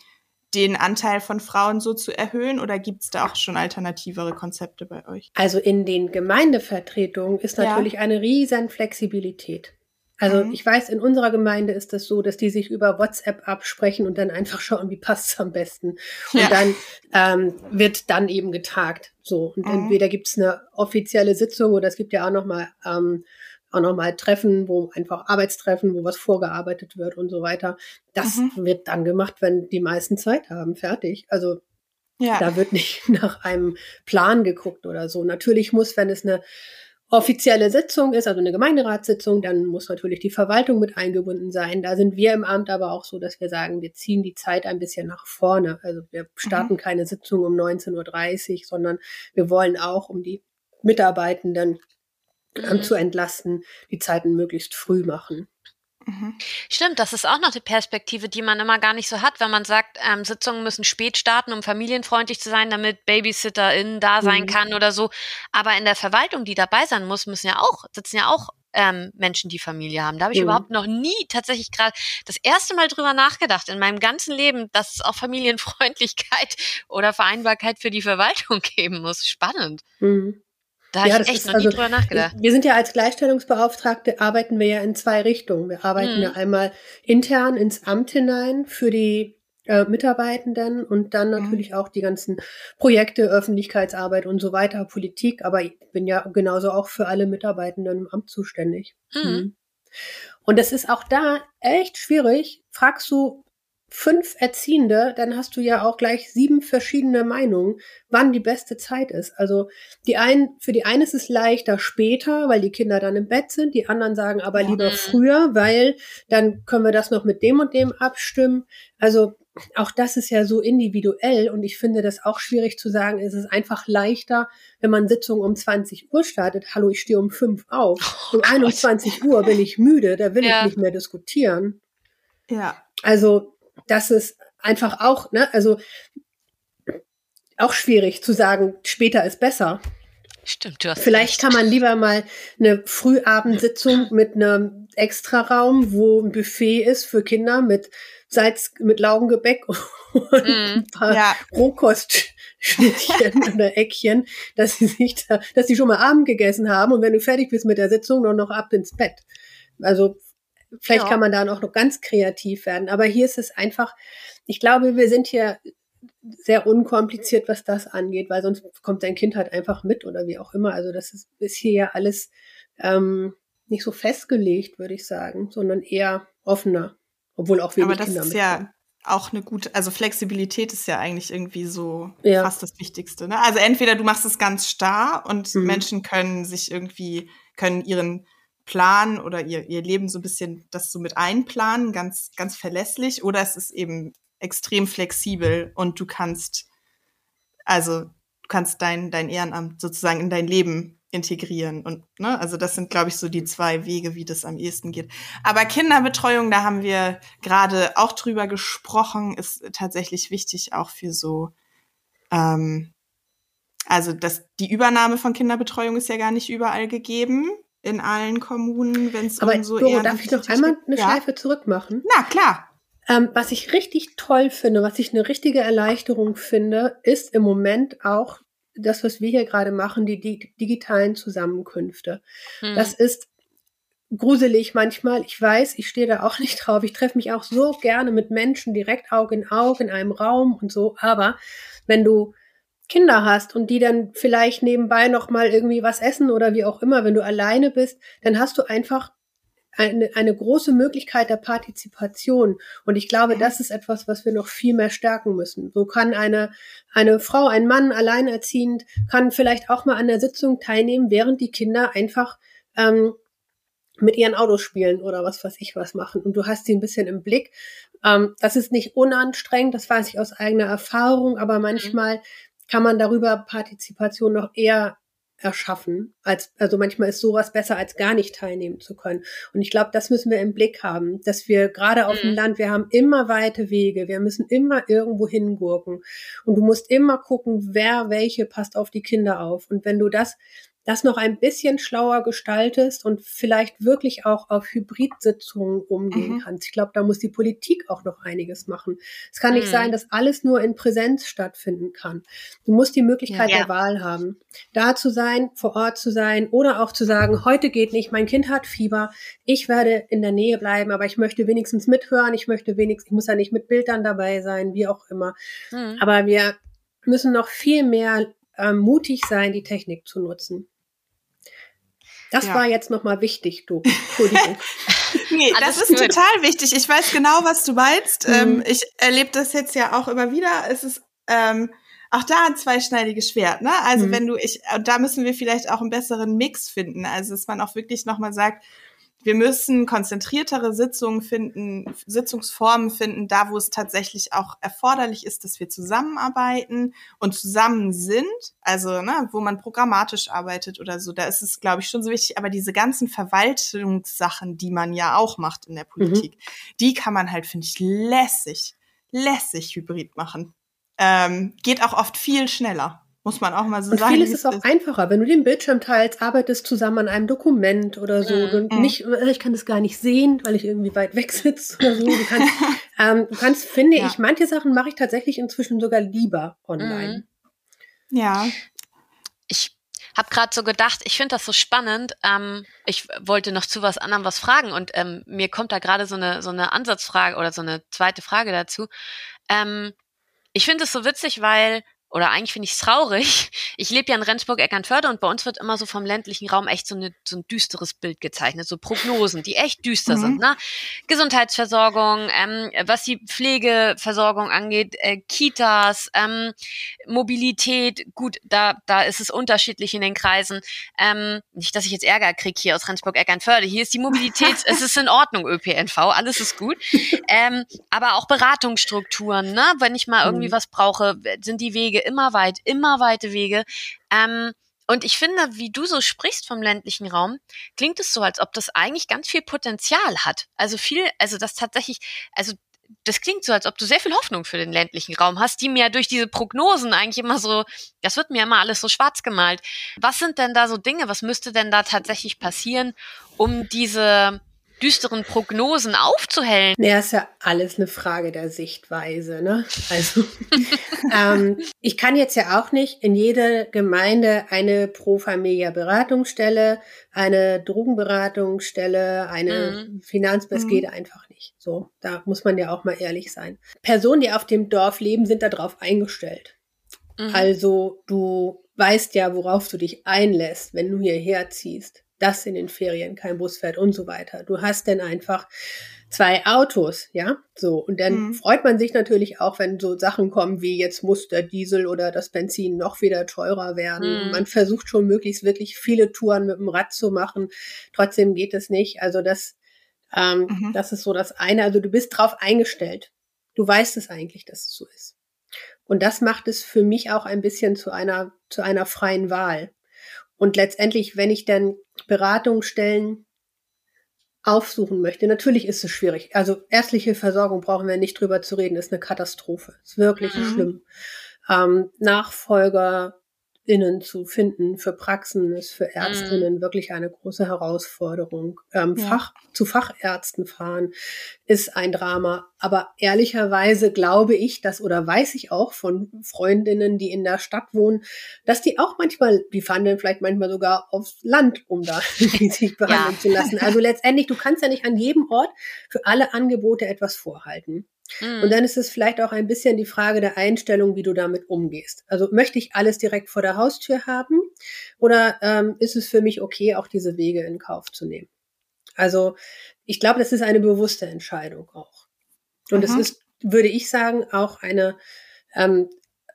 den Anteil von Frauen so zu erhöhen oder gibt es da auch schon alternativere Konzepte bei euch? Also in den Gemeindevertretungen ist natürlich ja. eine riesen Flexibilität. Also mhm. ich weiß, in unserer Gemeinde ist das so, dass die sich über WhatsApp absprechen und dann einfach schauen, wie passt es am besten. Und ja. dann ähm, wird dann eben getagt. So. Und mhm. entweder gibt es eine offizielle Sitzung oder es gibt ja auch nochmal ähm, auch nochmal Treffen, wo einfach Arbeitstreffen, wo was vorgearbeitet wird und so weiter. Das mhm. wird dann gemacht, wenn die meisten Zeit haben, fertig. Also ja. da wird nicht nach einem Plan geguckt oder so. Natürlich muss, wenn es eine offizielle Sitzung ist, also eine Gemeinderatssitzung, dann muss natürlich die Verwaltung mit eingebunden sein. Da sind wir im Amt aber auch so, dass wir sagen, wir ziehen die Zeit ein bisschen nach vorne. Also wir starten mhm. keine Sitzung um 19.30 Uhr, sondern wir wollen auch, um die Mitarbeitenden mhm. zu entlasten, die Zeiten möglichst früh machen. Mhm. Stimmt, das ist auch noch die Perspektive, die man immer gar nicht so hat, wenn man sagt, ähm, Sitzungen müssen spät starten, um familienfreundlich zu sein, damit BabysitterInnen da sein mhm. kann oder so. Aber in der Verwaltung, die dabei sein muss, müssen ja auch, sitzen ja auch ähm, Menschen, die Familie haben. Da habe ich mhm. überhaupt noch nie tatsächlich gerade das erste Mal drüber nachgedacht in meinem ganzen Leben, dass es auch Familienfreundlichkeit oder Vereinbarkeit für die Verwaltung geben muss. Spannend. Mhm. Da ja, habe ich echt noch also, nie drüber nachgedacht. Wir sind ja als Gleichstellungsbeauftragte, arbeiten wir ja in zwei Richtungen. Wir arbeiten hm. ja einmal intern ins Amt hinein für die äh, Mitarbeitenden und dann mhm. natürlich auch die ganzen Projekte, Öffentlichkeitsarbeit und so weiter, Politik. Aber ich bin ja genauso auch für alle Mitarbeitenden im Amt zuständig. Mhm. Mhm. Und es ist auch da echt schwierig. Fragst du fünf Erziehende, dann hast du ja auch gleich sieben verschiedene Meinungen, wann die beste Zeit ist. Also die einen, für die einen ist es leichter später, weil die Kinder dann im Bett sind. Die anderen sagen aber lieber früher, weil dann können wir das noch mit dem und dem abstimmen. Also auch das ist ja so individuell und ich finde das auch schwierig zu sagen. Es ist einfach leichter, wenn man Sitzung um 20 Uhr startet. Hallo, ich stehe um fünf auf. Um oh 21 Uhr bin ich müde, da will ja. ich nicht mehr diskutieren. Ja. Also das ist einfach auch, ne, also auch schwierig zu sagen, später ist besser. Stimmt, du hast Vielleicht recht. kann man lieber mal eine Frühabendsitzung mit einem Extraraum, wo ein Buffet ist für Kinder mit Salz, mit Laugengebäck und mm, ein paar ja. Rohkostschnittchen oder Eckchen, dass sie sich da, dass sie schon mal Abend gegessen haben und wenn du fertig bist mit der Sitzung, dann noch ab ins Bett. Also Vielleicht ja. kann man da noch ganz kreativ werden. Aber hier ist es einfach, ich glaube, wir sind hier sehr unkompliziert, was das angeht, weil sonst kommt dein Kind halt einfach mit oder wie auch immer. Also das ist, ist hier ja alles ähm, nicht so festgelegt, würde ich sagen, sondern eher offener, obwohl auch wenig Aber das Kinder ist ja auch eine gute, also Flexibilität ist ja eigentlich irgendwie so ja. fast das Wichtigste. Ne? Also entweder du machst es ganz starr und mhm. Menschen können sich irgendwie, können ihren planen oder ihr, ihr Leben so ein bisschen das so mit einplanen, ganz, ganz verlässlich, oder es ist eben extrem flexibel und du kannst, also du kannst dein, dein Ehrenamt sozusagen in dein Leben integrieren. Und ne, also das sind, glaube ich, so die zwei Wege, wie das am ehesten geht. Aber Kinderbetreuung, da haben wir gerade auch drüber gesprochen, ist tatsächlich wichtig auch für so ähm, also das, die Übernahme von Kinderbetreuung ist ja gar nicht überall gegeben in allen Kommunen, wenn es um so Doro, darf ich noch einmal eine ja? Schleife zurück machen? Na, klar. Ähm, was ich richtig toll finde, was ich eine richtige Erleichterung finde, ist im Moment auch das, was wir hier gerade machen, die, die digitalen Zusammenkünfte. Hm. Das ist gruselig manchmal. Ich weiß, ich stehe da auch nicht drauf. Ich treffe mich auch so gerne mit Menschen direkt Auge in Auge in einem Raum und so. Aber wenn du Kinder hast und die dann vielleicht nebenbei noch mal irgendwie was essen oder wie auch immer, wenn du alleine bist, dann hast du einfach eine, eine große Möglichkeit der Partizipation. Und ich glaube, das ist etwas, was wir noch viel mehr stärken müssen. So kann eine, eine Frau, ein Mann alleinerziehend, kann vielleicht auch mal an der Sitzung teilnehmen, während die Kinder einfach ähm, mit ihren Autos spielen oder was weiß ich was machen. Und du hast sie ein bisschen im Blick. Ähm, das ist nicht unanstrengend, das weiß ich aus eigener Erfahrung, aber manchmal kann man darüber Partizipation noch eher erschaffen. Als, also manchmal ist sowas besser, als gar nicht teilnehmen zu können. Und ich glaube, das müssen wir im Blick haben, dass wir gerade auf mhm. dem Land, wir haben immer weite Wege, wir müssen immer irgendwo hingurken. Und du musst immer gucken, wer welche passt auf die Kinder auf. Und wenn du das das noch ein bisschen schlauer gestaltest und vielleicht wirklich auch auf Hybridsitzungen umgehen mhm. kannst. Ich glaube, da muss die Politik auch noch einiges machen. Es kann mhm. nicht sein, dass alles nur in Präsenz stattfinden kann. Du musst die Möglichkeit ja. der Wahl haben, da zu sein, vor Ort zu sein oder auch zu sagen, heute geht nicht, mein Kind hat Fieber, ich werde in der Nähe bleiben, aber ich möchte wenigstens mithören, ich möchte wenigstens, ich muss ja nicht mit Bildern dabei sein, wie auch immer. Mhm. Aber wir müssen noch viel mehr äh, mutig sein, die Technik zu nutzen. Das ja. war jetzt nochmal wichtig, du. Entschuldigung. nee, das ist gut. total wichtig. Ich weiß genau, was du meinst. Mhm. Ähm, ich erlebe das jetzt ja auch immer wieder. Es ist ähm, auch da ein zweischneidiges Schwert, ne? Also mhm. wenn du, ich, da müssen wir vielleicht auch einen besseren Mix finden. Also dass man auch wirklich nochmal sagt, wir müssen konzentriertere Sitzungen finden, Sitzungsformen finden, da wo es tatsächlich auch erforderlich ist, dass wir zusammenarbeiten und zusammen sind. Also, ne, wo man programmatisch arbeitet oder so, da ist es, glaube ich, schon so wichtig. Aber diese ganzen Verwaltungssachen, die man ja auch macht in der mhm. Politik, mhm. die kann man halt, finde ich, lässig, lässig hybrid machen. Ähm, geht auch oft viel schneller. Muss man auch mal so und sagen. Vieles ist auch ist. einfacher. Wenn du den Bildschirm teilst, arbeitest zusammen an einem Dokument oder so. Mm, und mm. nicht, äh, ich kann das gar nicht sehen, weil ich irgendwie weit weg sitze oder so. Du kannst, ähm, du kannst finde ja. ich, manche Sachen mache ich tatsächlich inzwischen sogar lieber online. Mm. Ja. Ich habe gerade so gedacht, ich finde das so spannend. Ähm, ich wollte noch zu was anderem was fragen und ähm, mir kommt da gerade so eine so eine Ansatzfrage oder so eine zweite Frage dazu. Ähm, ich finde es so witzig, weil oder eigentlich finde ich es traurig. Ich lebe ja in Rendsburg-Eckernförde und bei uns wird immer so vom ländlichen Raum echt so, eine, so ein düsteres Bild gezeichnet, so Prognosen, die echt düster mhm. sind. Ne? Gesundheitsversorgung, ähm, was die Pflegeversorgung angeht, äh, Kitas, ähm, Mobilität, gut, da, da ist es unterschiedlich in den Kreisen. Ähm, nicht, dass ich jetzt Ärger kriege hier aus Rendsburg-Eckernförde. Hier ist die Mobilität, es ist in Ordnung, ÖPNV, alles ist gut. Ähm, aber auch Beratungsstrukturen, ne? wenn ich mal irgendwie mhm. was brauche, sind die Wege Wege, immer weit, immer weite Wege. Ähm, und ich finde, wie du so sprichst vom ländlichen Raum, klingt es so, als ob das eigentlich ganz viel Potenzial hat. Also viel, also das tatsächlich, also das klingt so, als ob du sehr viel Hoffnung für den ländlichen Raum hast, die mir durch diese Prognosen eigentlich immer so, das wird mir immer alles so schwarz gemalt. Was sind denn da so Dinge? Was müsste denn da tatsächlich passieren, um diese, düsteren Prognosen aufzuhellen? Naja, ist ja alles eine Frage der Sichtweise. Ne? Also ähm, ich kann jetzt ja auch nicht in jede Gemeinde eine Pro Familia Beratungsstelle, eine Drogenberatungsstelle, eine mhm. Finanz, das mhm. geht einfach nicht. So, da muss man ja auch mal ehrlich sein. Personen, die auf dem Dorf leben, sind darauf eingestellt. Mhm. Also du weißt ja, worauf du dich einlässt, wenn du hierher ziehst dass in den Ferien kein Bus fährt und so weiter. Du hast denn einfach zwei Autos, ja, so. Und dann mhm. freut man sich natürlich auch, wenn so Sachen kommen wie jetzt muss der Diesel oder das Benzin noch wieder teurer werden. Mhm. Man versucht schon möglichst wirklich viele Touren mit dem Rad zu machen. Trotzdem geht es nicht. Also das, ähm, mhm. das ist so das eine. Also du bist drauf eingestellt. Du weißt es eigentlich, dass es so ist. Und das macht es für mich auch ein bisschen zu einer, zu einer freien Wahl. Und letztendlich, wenn ich dann Beratungsstellen aufsuchen möchte, natürlich ist es schwierig. Also ärztliche Versorgung brauchen wir nicht drüber zu reden, ist eine Katastrophe. Ist wirklich mhm. schlimm. Ähm, Nachfolger Innen zu finden für Praxen ist für Ärztinnen mm. wirklich eine große Herausforderung. Ähm, ja. Fach, zu Fachärzten fahren ist ein Drama. Aber ehrlicherweise glaube ich dass oder weiß ich auch von Freundinnen, die in der Stadt wohnen, dass die auch manchmal, die fahren dann vielleicht manchmal sogar aufs Land, um da sich behandeln ja. zu lassen. Also letztendlich, du kannst ja nicht an jedem Ort für alle Angebote etwas vorhalten. Mhm. Und dann ist es vielleicht auch ein bisschen die Frage der Einstellung, wie du damit umgehst. Also möchte ich alles direkt vor der Haustür haben oder ähm, ist es für mich okay, auch diese Wege in Kauf zu nehmen? Also ich glaube, das ist eine bewusste Entscheidung auch. Und es ist, würde ich sagen, auch eine, ähm,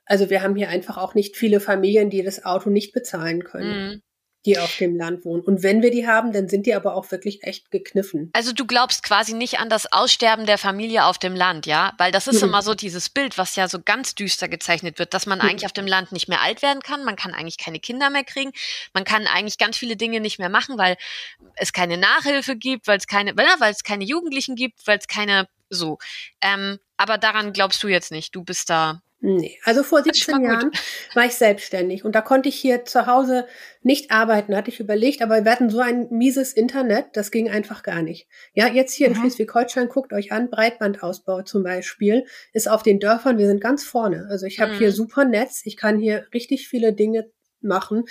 also wir haben hier einfach auch nicht viele Familien, die das Auto nicht bezahlen können. Mhm. Die auf dem Land wohnen. Und wenn wir die haben, dann sind die aber auch wirklich echt gekniffen. Also du glaubst quasi nicht an das Aussterben der Familie auf dem Land, ja? Weil das ist mhm. immer so dieses Bild, was ja so ganz düster gezeichnet wird, dass man mhm. eigentlich auf dem Land nicht mehr alt werden kann, man kann eigentlich keine Kinder mehr kriegen, man kann eigentlich ganz viele Dinge nicht mehr machen, weil es keine Nachhilfe gibt, weil es keine, weil es keine Jugendlichen gibt, weil es keine so. Ähm, aber daran glaubst du jetzt nicht. Du bist da Nee, also vor 17 Jahren war ich selbstständig und da konnte ich hier zu Hause nicht arbeiten, hatte ich überlegt, aber wir hatten so ein mieses Internet, das ging einfach gar nicht. Ja, jetzt hier mhm. in Schleswig-Holstein, guckt euch an, Breitbandausbau zum Beispiel, ist auf den Dörfern, wir sind ganz vorne. Also ich habe mhm. hier super Netz, ich kann hier richtig viele Dinge machen.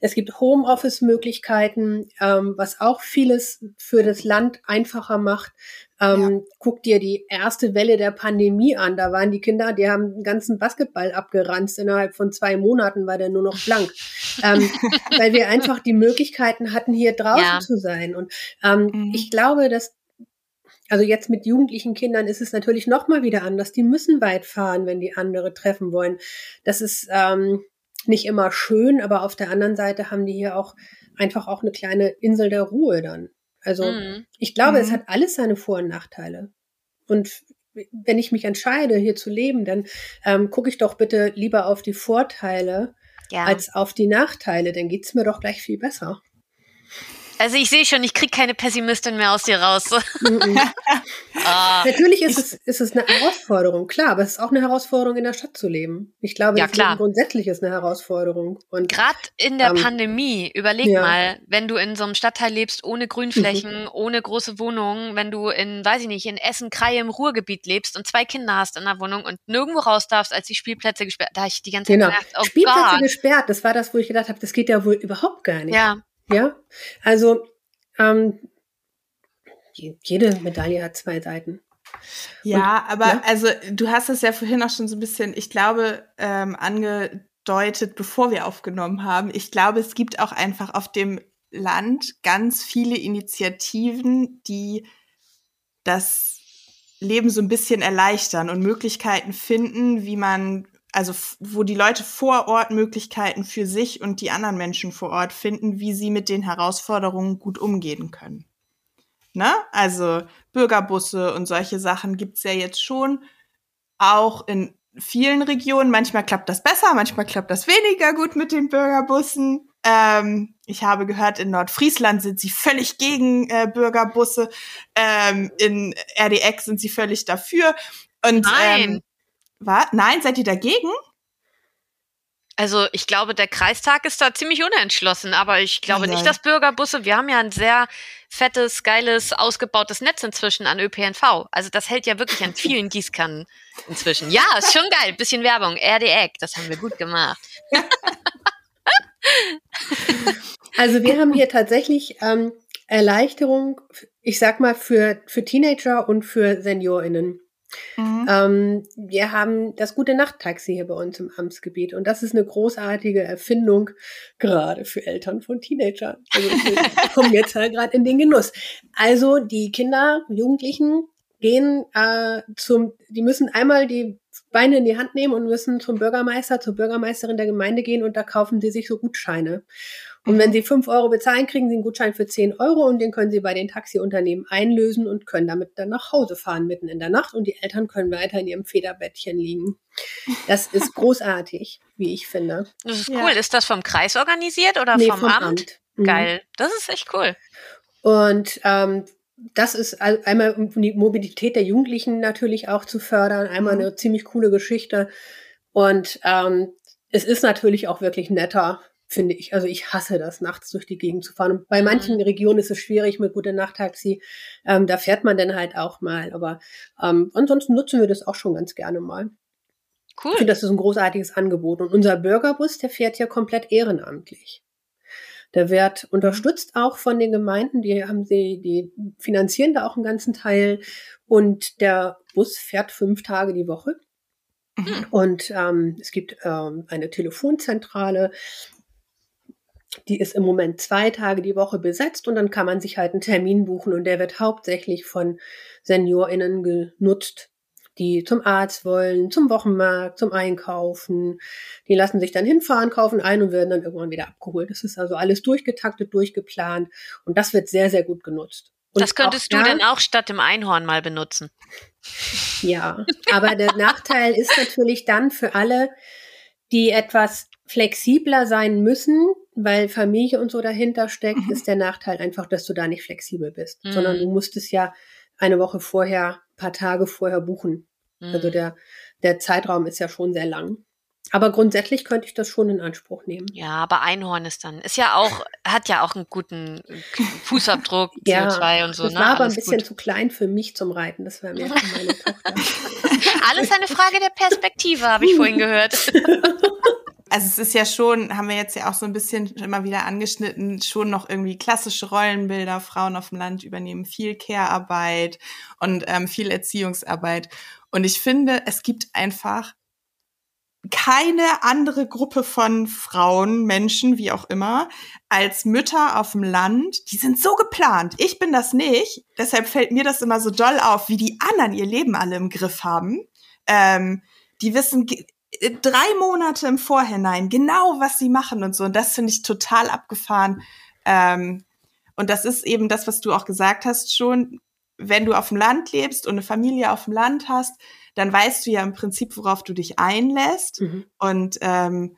Es gibt Homeoffice-Möglichkeiten, ähm, was auch vieles für das Land einfacher macht. Ähm, ja. Guck dir die erste Welle der Pandemie an. Da waren die Kinder, die haben den ganzen Basketball abgeranzt. Innerhalb von zwei Monaten war der nur noch blank. ähm, weil wir einfach die Möglichkeiten hatten, hier draußen ja. zu sein. Und ähm, mhm. ich glaube, dass also jetzt mit jugendlichen Kindern ist es natürlich noch mal wieder anders. Die müssen weit fahren, wenn die andere treffen wollen. Das ist ähm, nicht immer schön, aber auf der anderen Seite haben die hier auch einfach auch eine kleine Insel der Ruhe dann. Also mhm. ich glaube, mhm. es hat alles seine Vor- und Nachteile. Und wenn ich mich entscheide, hier zu leben, dann ähm, gucke ich doch bitte lieber auf die Vorteile ja. als auf die Nachteile. Dann geht's mir doch gleich viel besser. Also ich sehe schon, ich kriege keine Pessimistin mehr aus dir raus. ah, Natürlich ist es, ist es eine Herausforderung, klar, aber es ist auch eine Herausforderung, in der Stadt zu leben. Ich glaube, ja, klar. grundsätzlich ist eine Herausforderung. Und gerade in der ähm, Pandemie, überleg ja. mal, wenn du in so einem Stadtteil lebst, ohne Grünflächen, mhm. ohne große Wohnungen, wenn du in, weiß ich nicht, in Essen, Kreie im Ruhrgebiet lebst und zwei Kinder hast in der Wohnung und nirgendwo raus darfst, als die Spielplätze gesperrt, da habe ich die ganze Zeit genau. gedacht, oh Spielplätze Gott. gesperrt, das war das, wo ich gedacht habe, das geht ja wohl überhaupt gar nicht. Ja. Ja, also ähm, jede Medaille hat zwei Seiten. Ja, Und, aber ja? also du hast es ja vorhin auch schon so ein bisschen, ich glaube, ähm, angedeutet, bevor wir aufgenommen haben. Ich glaube, es gibt auch einfach auf dem Land ganz viele Initiativen, die das Leben so ein bisschen erleichtern und Möglichkeiten finden, wie man also wo die Leute vor Ort Möglichkeiten für sich und die anderen Menschen vor Ort finden, wie sie mit den Herausforderungen gut umgehen können. Ne? Also Bürgerbusse und solche Sachen gibt's ja jetzt schon auch in vielen Regionen. Manchmal klappt das besser, manchmal klappt das weniger gut mit den Bürgerbussen. Ähm, ich habe gehört, in Nordfriesland sind sie völlig gegen äh, Bürgerbusse. Ähm, in RDX sind sie völlig dafür. Und Nein. Ähm, was? Nein, seid ihr dagegen? Also ich glaube, der Kreistag ist da ziemlich unentschlossen, aber ich glaube Nein. nicht, dass Bürgerbusse, wir haben ja ein sehr fettes, geiles, ausgebautes Netz inzwischen an ÖPNV. Also das hält ja wirklich an vielen Gießkannen inzwischen. Ja, ist schon geil. Bisschen Werbung. RDEC, das haben wir gut gemacht. also wir haben hier tatsächlich ähm, Erleichterung, ich sag mal, für, für Teenager und für SeniorInnen. Mhm. Ähm, wir haben das gute Nacht-Taxi hier bei uns im Amtsgebiet und das ist eine großartige Erfindung, gerade für Eltern von Teenagern. Also ich komme jetzt halt gerade in den Genuss. Also die Kinder, Jugendlichen gehen äh, zum, die müssen einmal die Beine in die Hand nehmen und müssen zum Bürgermeister, zur Bürgermeisterin der Gemeinde gehen und da kaufen sie sich so Gutscheine. Und wenn Sie fünf Euro bezahlen, kriegen Sie einen Gutschein für zehn Euro und den können Sie bei den Taxiunternehmen einlösen und können damit dann nach Hause fahren mitten in der Nacht und die Eltern können weiter in ihrem Federbettchen liegen. Das ist großartig, wie ich finde. Das ist cool. Ja. Ist das vom Kreis organisiert oder nee, vom, vom, Amt? Amt. Mhm. Geil. Das ist echt cool. Und ähm, das ist einmal um die Mobilität der Jugendlichen natürlich auch zu fördern, einmal mhm. eine ziemlich coole Geschichte. Und ähm, es ist natürlich auch wirklich netter, finde ich. Also ich hasse das, nachts durch die Gegend zu fahren. Und bei mhm. manchen Regionen ist es schwierig mit gute Nachttaxi. Ähm, da fährt man dann halt auch mal. Aber ähm, ansonsten nutzen wir das auch schon ganz gerne mal. Cool. Ich finde, das ist ein großartiges Angebot. Und unser Bürgerbus, der fährt ja komplett ehrenamtlich. Der wird unterstützt auch von den Gemeinden, die haben sie, die finanzieren da auch einen ganzen Teil. Und der Bus fährt fünf Tage die Woche. Mhm. Und ähm, es gibt ähm, eine Telefonzentrale, die ist im Moment zwei Tage die Woche besetzt und dann kann man sich halt einen Termin buchen und der wird hauptsächlich von SeniorInnen genutzt, die zum Arzt wollen, zum Wochenmarkt, zum Einkaufen. Die lassen sich dann hinfahren, kaufen ein und werden dann irgendwann wieder abgeholt. Das ist also alles durchgetaktet, durchgeplant und das wird sehr, sehr gut genutzt. Und das könntest du ja, dann auch statt dem Einhorn mal benutzen. Ja, aber der Nachteil ist natürlich dann für alle, die etwas flexibler sein müssen, weil Familie und so dahinter steckt, Mhm. ist der Nachteil einfach, dass du da nicht flexibel bist, Mhm. sondern du musst es ja eine Woche vorher, paar Tage vorher buchen. Also Mhm. der, der Zeitraum ist ja schon sehr lang. Aber grundsätzlich könnte ich das schon in Anspruch nehmen. Ja, aber Einhorn ist dann, ist ja auch, hat ja auch einen guten Fußabdruck, Ja, CO2 und so, das ne? war aber ein Alles bisschen gut. zu klein für mich zum Reiten. Das war mehr für meine Tochter. Alles eine Frage der Perspektive, habe ich vorhin gehört. Also es ist ja schon, haben wir jetzt ja auch so ein bisschen immer wieder angeschnitten, schon noch irgendwie klassische Rollenbilder. Frauen auf dem Land übernehmen viel Care-Arbeit und ähm, viel Erziehungsarbeit. Und ich finde, es gibt einfach keine andere Gruppe von Frauen, Menschen, wie auch immer, als Mütter auf dem Land. Die sind so geplant. Ich bin das nicht. Deshalb fällt mir das immer so doll auf, wie die anderen ihr Leben alle im Griff haben. Ähm, die wissen äh, drei Monate im Vorhinein genau, was sie machen und so. Und das finde ich total abgefahren. Ähm, und das ist eben das, was du auch gesagt hast schon. Wenn du auf dem Land lebst und eine Familie auf dem Land hast, dann weißt du ja im Prinzip, worauf du dich einlässt Mhm. und ähm,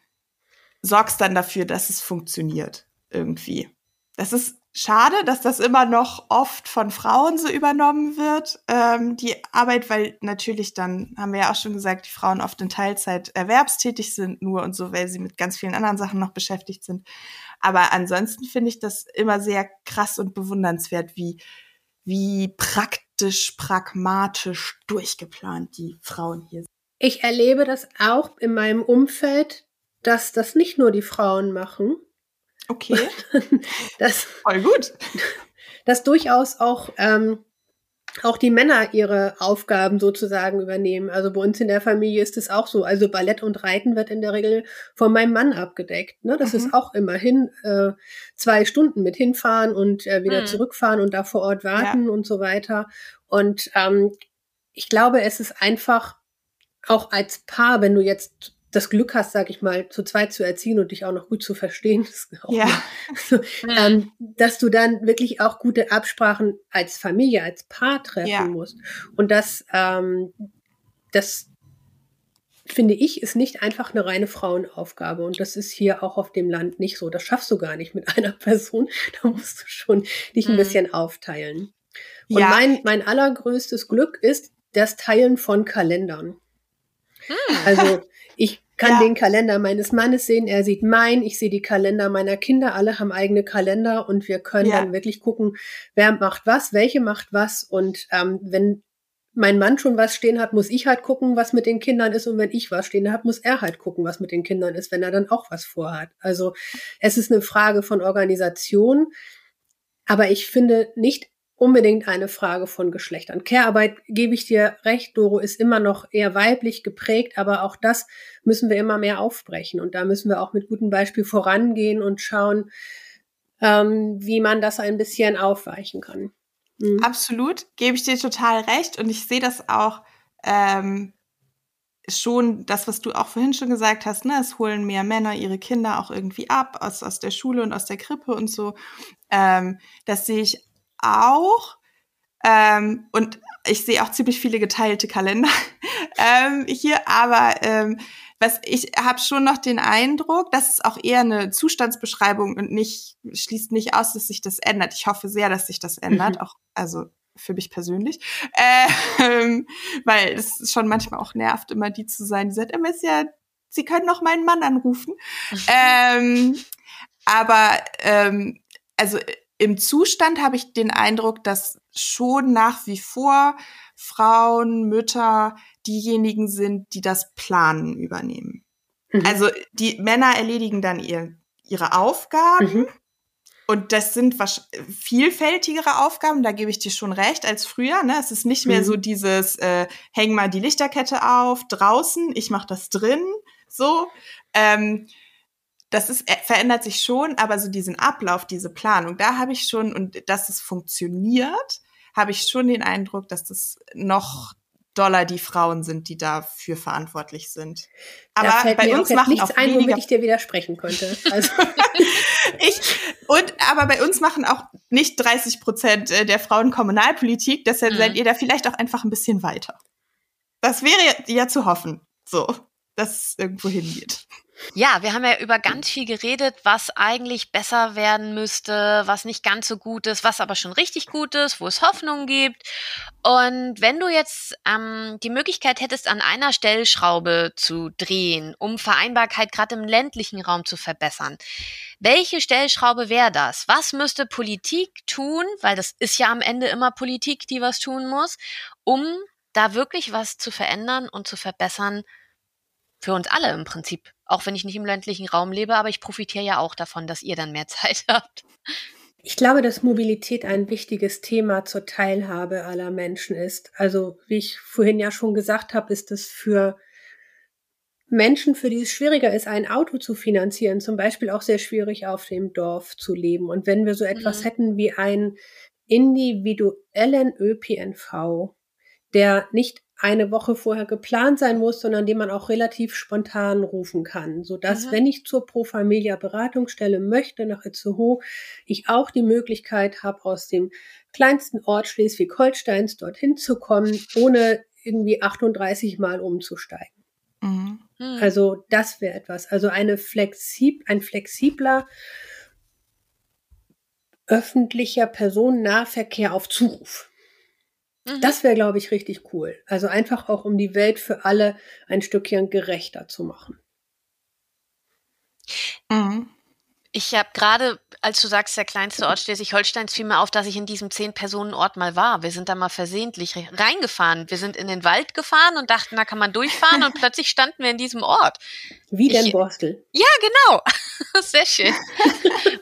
sorgst dann dafür, dass es funktioniert irgendwie. Das ist schade, dass das immer noch oft von Frauen so übernommen wird, ähm, die Arbeit, weil natürlich dann, haben wir ja auch schon gesagt, die Frauen oft in Teilzeit erwerbstätig sind nur und so, weil sie mit ganz vielen anderen Sachen noch beschäftigt sind. Aber ansonsten finde ich das immer sehr krass und bewundernswert, wie, wie praktisch, pragmatisch durchgeplant die Frauen hier sind. Ich erlebe das auch in meinem Umfeld, dass das nicht nur die Frauen machen, Okay, dass, voll gut. dass durchaus auch, ähm, auch die Männer ihre Aufgaben sozusagen übernehmen. Also bei uns in der Familie ist es auch so. Also Ballett und Reiten wird in der Regel von meinem Mann abgedeckt. Ne? Das Mhm. ist auch immerhin äh, zwei Stunden mit hinfahren und äh, wieder Mhm. zurückfahren und da vor Ort warten und so weiter. Und ähm, ich glaube, es ist einfach auch als Paar, wenn du jetzt das Glück hast, sag ich mal, zu zweit zu erziehen und dich auch noch gut zu verstehen, Ja. so, ähm, dass du dann wirklich auch gute Absprachen als Familie, als Paar treffen Ja. musst. Und das, ähm, das finde ich, ist nicht einfach eine reine Frauenaufgabe. Und das ist hier auch auf dem Land nicht so. Das schaffst du gar nicht mit einer Person. Da musst du schon dich ein Mhm. bisschen aufteilen. Und Ja. mein, mein allergrößtes Glück ist das Teilen von Kalendern. Also ich kann Ja. den Kalender meines Mannes sehen, er sieht meinen, ich sehe die Kalender meiner Kinder, alle haben eigene Kalender und wir können Ja. dann wirklich gucken, wer macht was, welche macht was und ähm, wenn mein Mann schon was stehen hat, muss ich halt gucken, was mit den Kindern ist und wenn ich was stehen habe, muss er halt gucken, was mit den Kindern ist, wenn er dann auch was vorhat. Also es ist eine Frage von Organisation, aber ich finde nicht unbedingt eine Frage von Geschlechtern. Care-Arbeit, gebe ich dir recht, Doro, ist immer noch eher weiblich geprägt, aber auch das müssen wir immer mehr aufbrechen. Und da müssen wir auch mit gutem Beispiel vorangehen und schauen, ähm, wie man das ein bisschen aufweichen kann. Mhm. Absolut, gebe ich dir total recht. Und ich sehe das auch ähm, schon, das, was du auch vorhin schon gesagt hast, ne, es holen mehr Männer ihre Kinder auch irgendwie ab aus, aus der Schule und aus der Krippe und so. Ähm, das sehe ich auch. Ähm, und ich sehe auch ziemlich viele geteilte Kalender ähm, hier, aber ähm, was ich habe schon noch den Eindruck, das ist auch eher eine Zustandsbeschreibung und nicht schließt nicht aus, dass sich das ändert. Ich hoffe sehr, dass sich das ändert, Mhm. auch also für mich persönlich, ähm, weil es schon manchmal auch nervt, immer die zu sein, die sagt, immer ist ja, Sie können noch meinen Mann anrufen. ähm, aber ähm, also im Zustand habe ich den Eindruck, dass schon nach wie vor Frauen, Mütter diejenigen sind, die das Planen übernehmen. Mhm. Also die Männer erledigen dann ihr, ihre Aufgaben Mhm. und das sind vielfältigere Aufgaben, da gebe ich dir schon recht, als früher. Ne? Es ist nicht mehr Mhm. so dieses, äh, häng mal die Lichterkette auf, draußen, ich mache das drin, so. Ähm, das ist, äh, verändert sich schon, aber so diesen Ablauf, diese Planung, da habe ich schon, und dass es funktioniert, habe ich schon den Eindruck, dass das noch doller die Frauen sind, die dafür verantwortlich sind. Aber bei uns machen nichts auch ein, womit ich dir widersprechen könnte. Also. ich und aber bei uns machen auch nicht 30 Prozent äh, der Frauen Kommunalpolitik. Deshalb mhm. seid ihr da vielleicht auch einfach ein bisschen weiter. Das wäre ja zu hoffen, so, dass es irgendwo hingeht. Ja, wir haben ja über ganz viel geredet, was eigentlich besser werden müsste, was nicht ganz so gut ist, was aber schon richtig gut ist, wo es Hoffnung gibt. Und wenn du jetzt ähm, die Möglichkeit hättest, an einer Stellschraube zu drehen, um Vereinbarkeit gerade im ländlichen Raum zu verbessern, welche Stellschraube wäre das? Was müsste Politik tun, weil das ist ja am Ende immer Politik, die was tun muss, um da wirklich was zu verändern und zu verbessern für uns alle im Prinzip? Auch wenn ich nicht im ländlichen Raum lebe, aber ich profitiere ja auch davon, dass ihr dann mehr Zeit habt. Ich glaube, dass Mobilität ein wichtiges Thema zur Teilhabe aller Menschen ist. Also, wie ich vorhin ja schon gesagt habe, ist es für Menschen, für die es schwieriger ist, ein Auto zu finanzieren, zum Beispiel auch sehr schwierig auf dem Dorf zu leben. Und wenn wir so etwas mhm. hätten wie einen individuellen ÖPNV, der nicht eine Woche vorher geplant sein muss, sondern den man auch relativ spontan rufen kann, so dass mhm. wenn ich zur Pro Familia Beratungsstelle möchte nach Itzehoe, ich auch die Möglichkeit habe, aus dem kleinsten Ort Schleswig-Holsteins dorthin zu kommen, ohne irgendwie 38 Mal umzusteigen. Mhm. Hm. Also das wäre etwas. Also eine flexib ein flexibler öffentlicher Personennahverkehr auf Zuruf. Mhm. Das wäre, glaube ich, richtig cool. Also einfach auch, um die Welt für alle ein Stückchen gerechter zu machen. Mhm. Ich habe gerade, als du sagst, der kleinste Ort Schleswig-Holsteins, fiel mir auf, dass ich in diesem Zehn-Personen-Ort mal war. Wir sind da mal versehentlich reingefahren. Wir sind in den Wald gefahren und dachten, da kann man durchfahren und plötzlich standen wir in diesem Ort. Wie denn Borstel? Ja, genau. Sehr schön.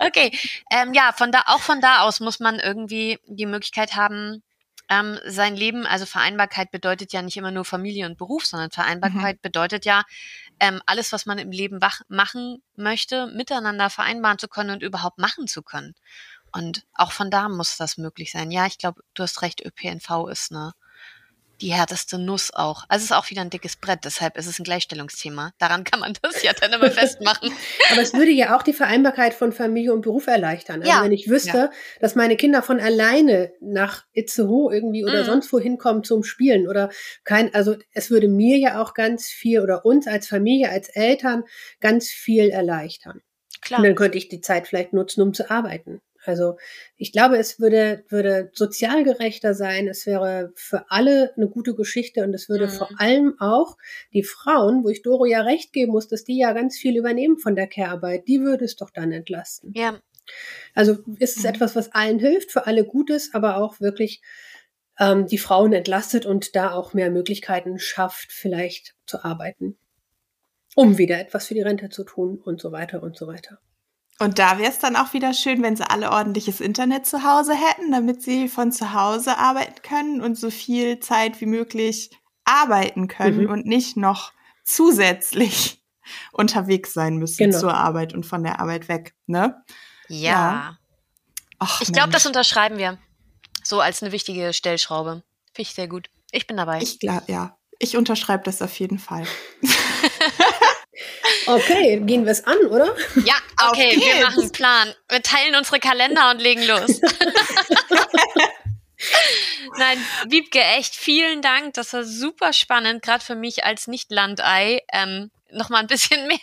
Okay. Ähm, ja, von da, auch von da aus muss man irgendwie die Möglichkeit haben, ähm, sein Leben, also Vereinbarkeit bedeutet ja nicht immer nur Familie und Beruf, sondern Vereinbarkeit mhm. bedeutet ja, ähm, alles, was man im Leben wach machen möchte, miteinander vereinbaren zu können und überhaupt machen zu können. Und auch von da muss das möglich sein. Ja, ich glaube, du hast recht, ÖPNV ist eine die härteste Nuss auch. Also es ist auch wieder ein dickes Brett, deshalb ist es ein Gleichstellungsthema. Daran kann man das ja dann immer festmachen. Aber es würde ja auch die Vereinbarkeit von Familie und Beruf erleichtern. Also ja. wenn ich wüsste, ja. dass meine Kinder von alleine nach Itzehoe irgendwie oder mhm. sonst wo hinkommen zum Spielen oder kein, also es würde mir ja auch ganz viel oder uns als Familie, als Eltern ganz viel erleichtern. Klar. Und dann könnte ich die Zeit vielleicht nutzen, um zu arbeiten. Also ich glaube, es würde, würde sozial gerechter sein, es wäre für alle eine gute Geschichte und es würde mhm. vor allem auch die Frauen, wo ich Doro ja recht geben muss, dass die ja ganz viel übernehmen von der Care-Arbeit, die würde es doch dann entlasten. Ja. Also ist es mhm. etwas, was allen hilft, für alle gut ist, aber auch wirklich ähm, die Frauen entlastet und da auch mehr Möglichkeiten schafft, vielleicht zu arbeiten, um wieder etwas für die Rente zu tun und so weiter und so weiter. Und da wäre es dann auch wieder schön, wenn sie alle ordentliches Internet zu Hause hätten, damit sie von zu Hause arbeiten können und so viel Zeit wie möglich arbeiten können mhm. und nicht noch zusätzlich unterwegs sein müssen genau. zur Arbeit und von der Arbeit weg. Ne? Ja. ja. Och, ich glaube, das unterschreiben wir. So als eine wichtige Stellschraube. Finde ich sehr gut. Ich bin dabei. Ich glaube, ja. Ich unterschreibe das auf jeden Fall. Okay, gehen wir es an, oder? Ja, okay, wir machen einen Plan. Wir teilen unsere Kalender und legen los. Nein, Wiebke, echt vielen Dank. Das war super spannend, gerade für mich als Nicht-Landei, ähm, noch mal ein bisschen mehr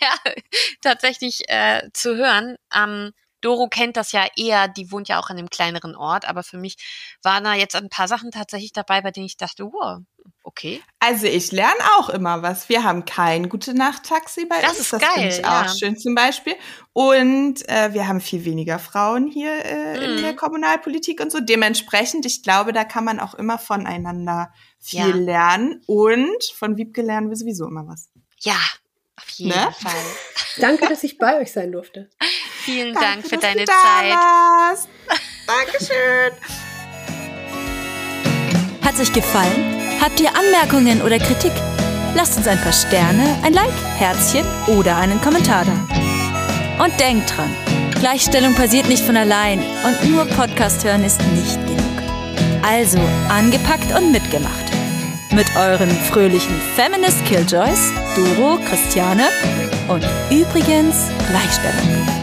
tatsächlich äh, zu hören. Ähm, Doro kennt das ja eher, die wohnt ja auch in einem kleineren Ort, aber für mich waren da jetzt ein paar Sachen tatsächlich dabei, bei denen ich dachte, wow, Okay. Also ich lerne auch immer was. Wir haben kein gute Nacht Taxi bei das uns. Ist das geil, ich ja. auch schön zum Beispiel. Und äh, wir haben viel weniger Frauen hier äh, mhm. in der Kommunalpolitik und so. Dementsprechend, ich glaube, da kann man auch immer voneinander viel ja. lernen. Und von Wiebke lernen wir sowieso immer was. Ja, auf jeden ne? Fall. Danke, dass ich bei euch sein durfte. Vielen Danke, Dank für deine Zeit. Warst. Dankeschön. Hat sich gefallen? Habt ihr Anmerkungen oder Kritik? Lasst uns ein paar Sterne, ein Like, Herzchen oder einen Kommentar da. Und denkt dran, Gleichstellung passiert nicht von allein und nur Podcast hören ist nicht genug. Also angepackt und mitgemacht. mit euren fröhlichen Feminist Killjoys, Doro, Christiane und übrigens Gleichstellung.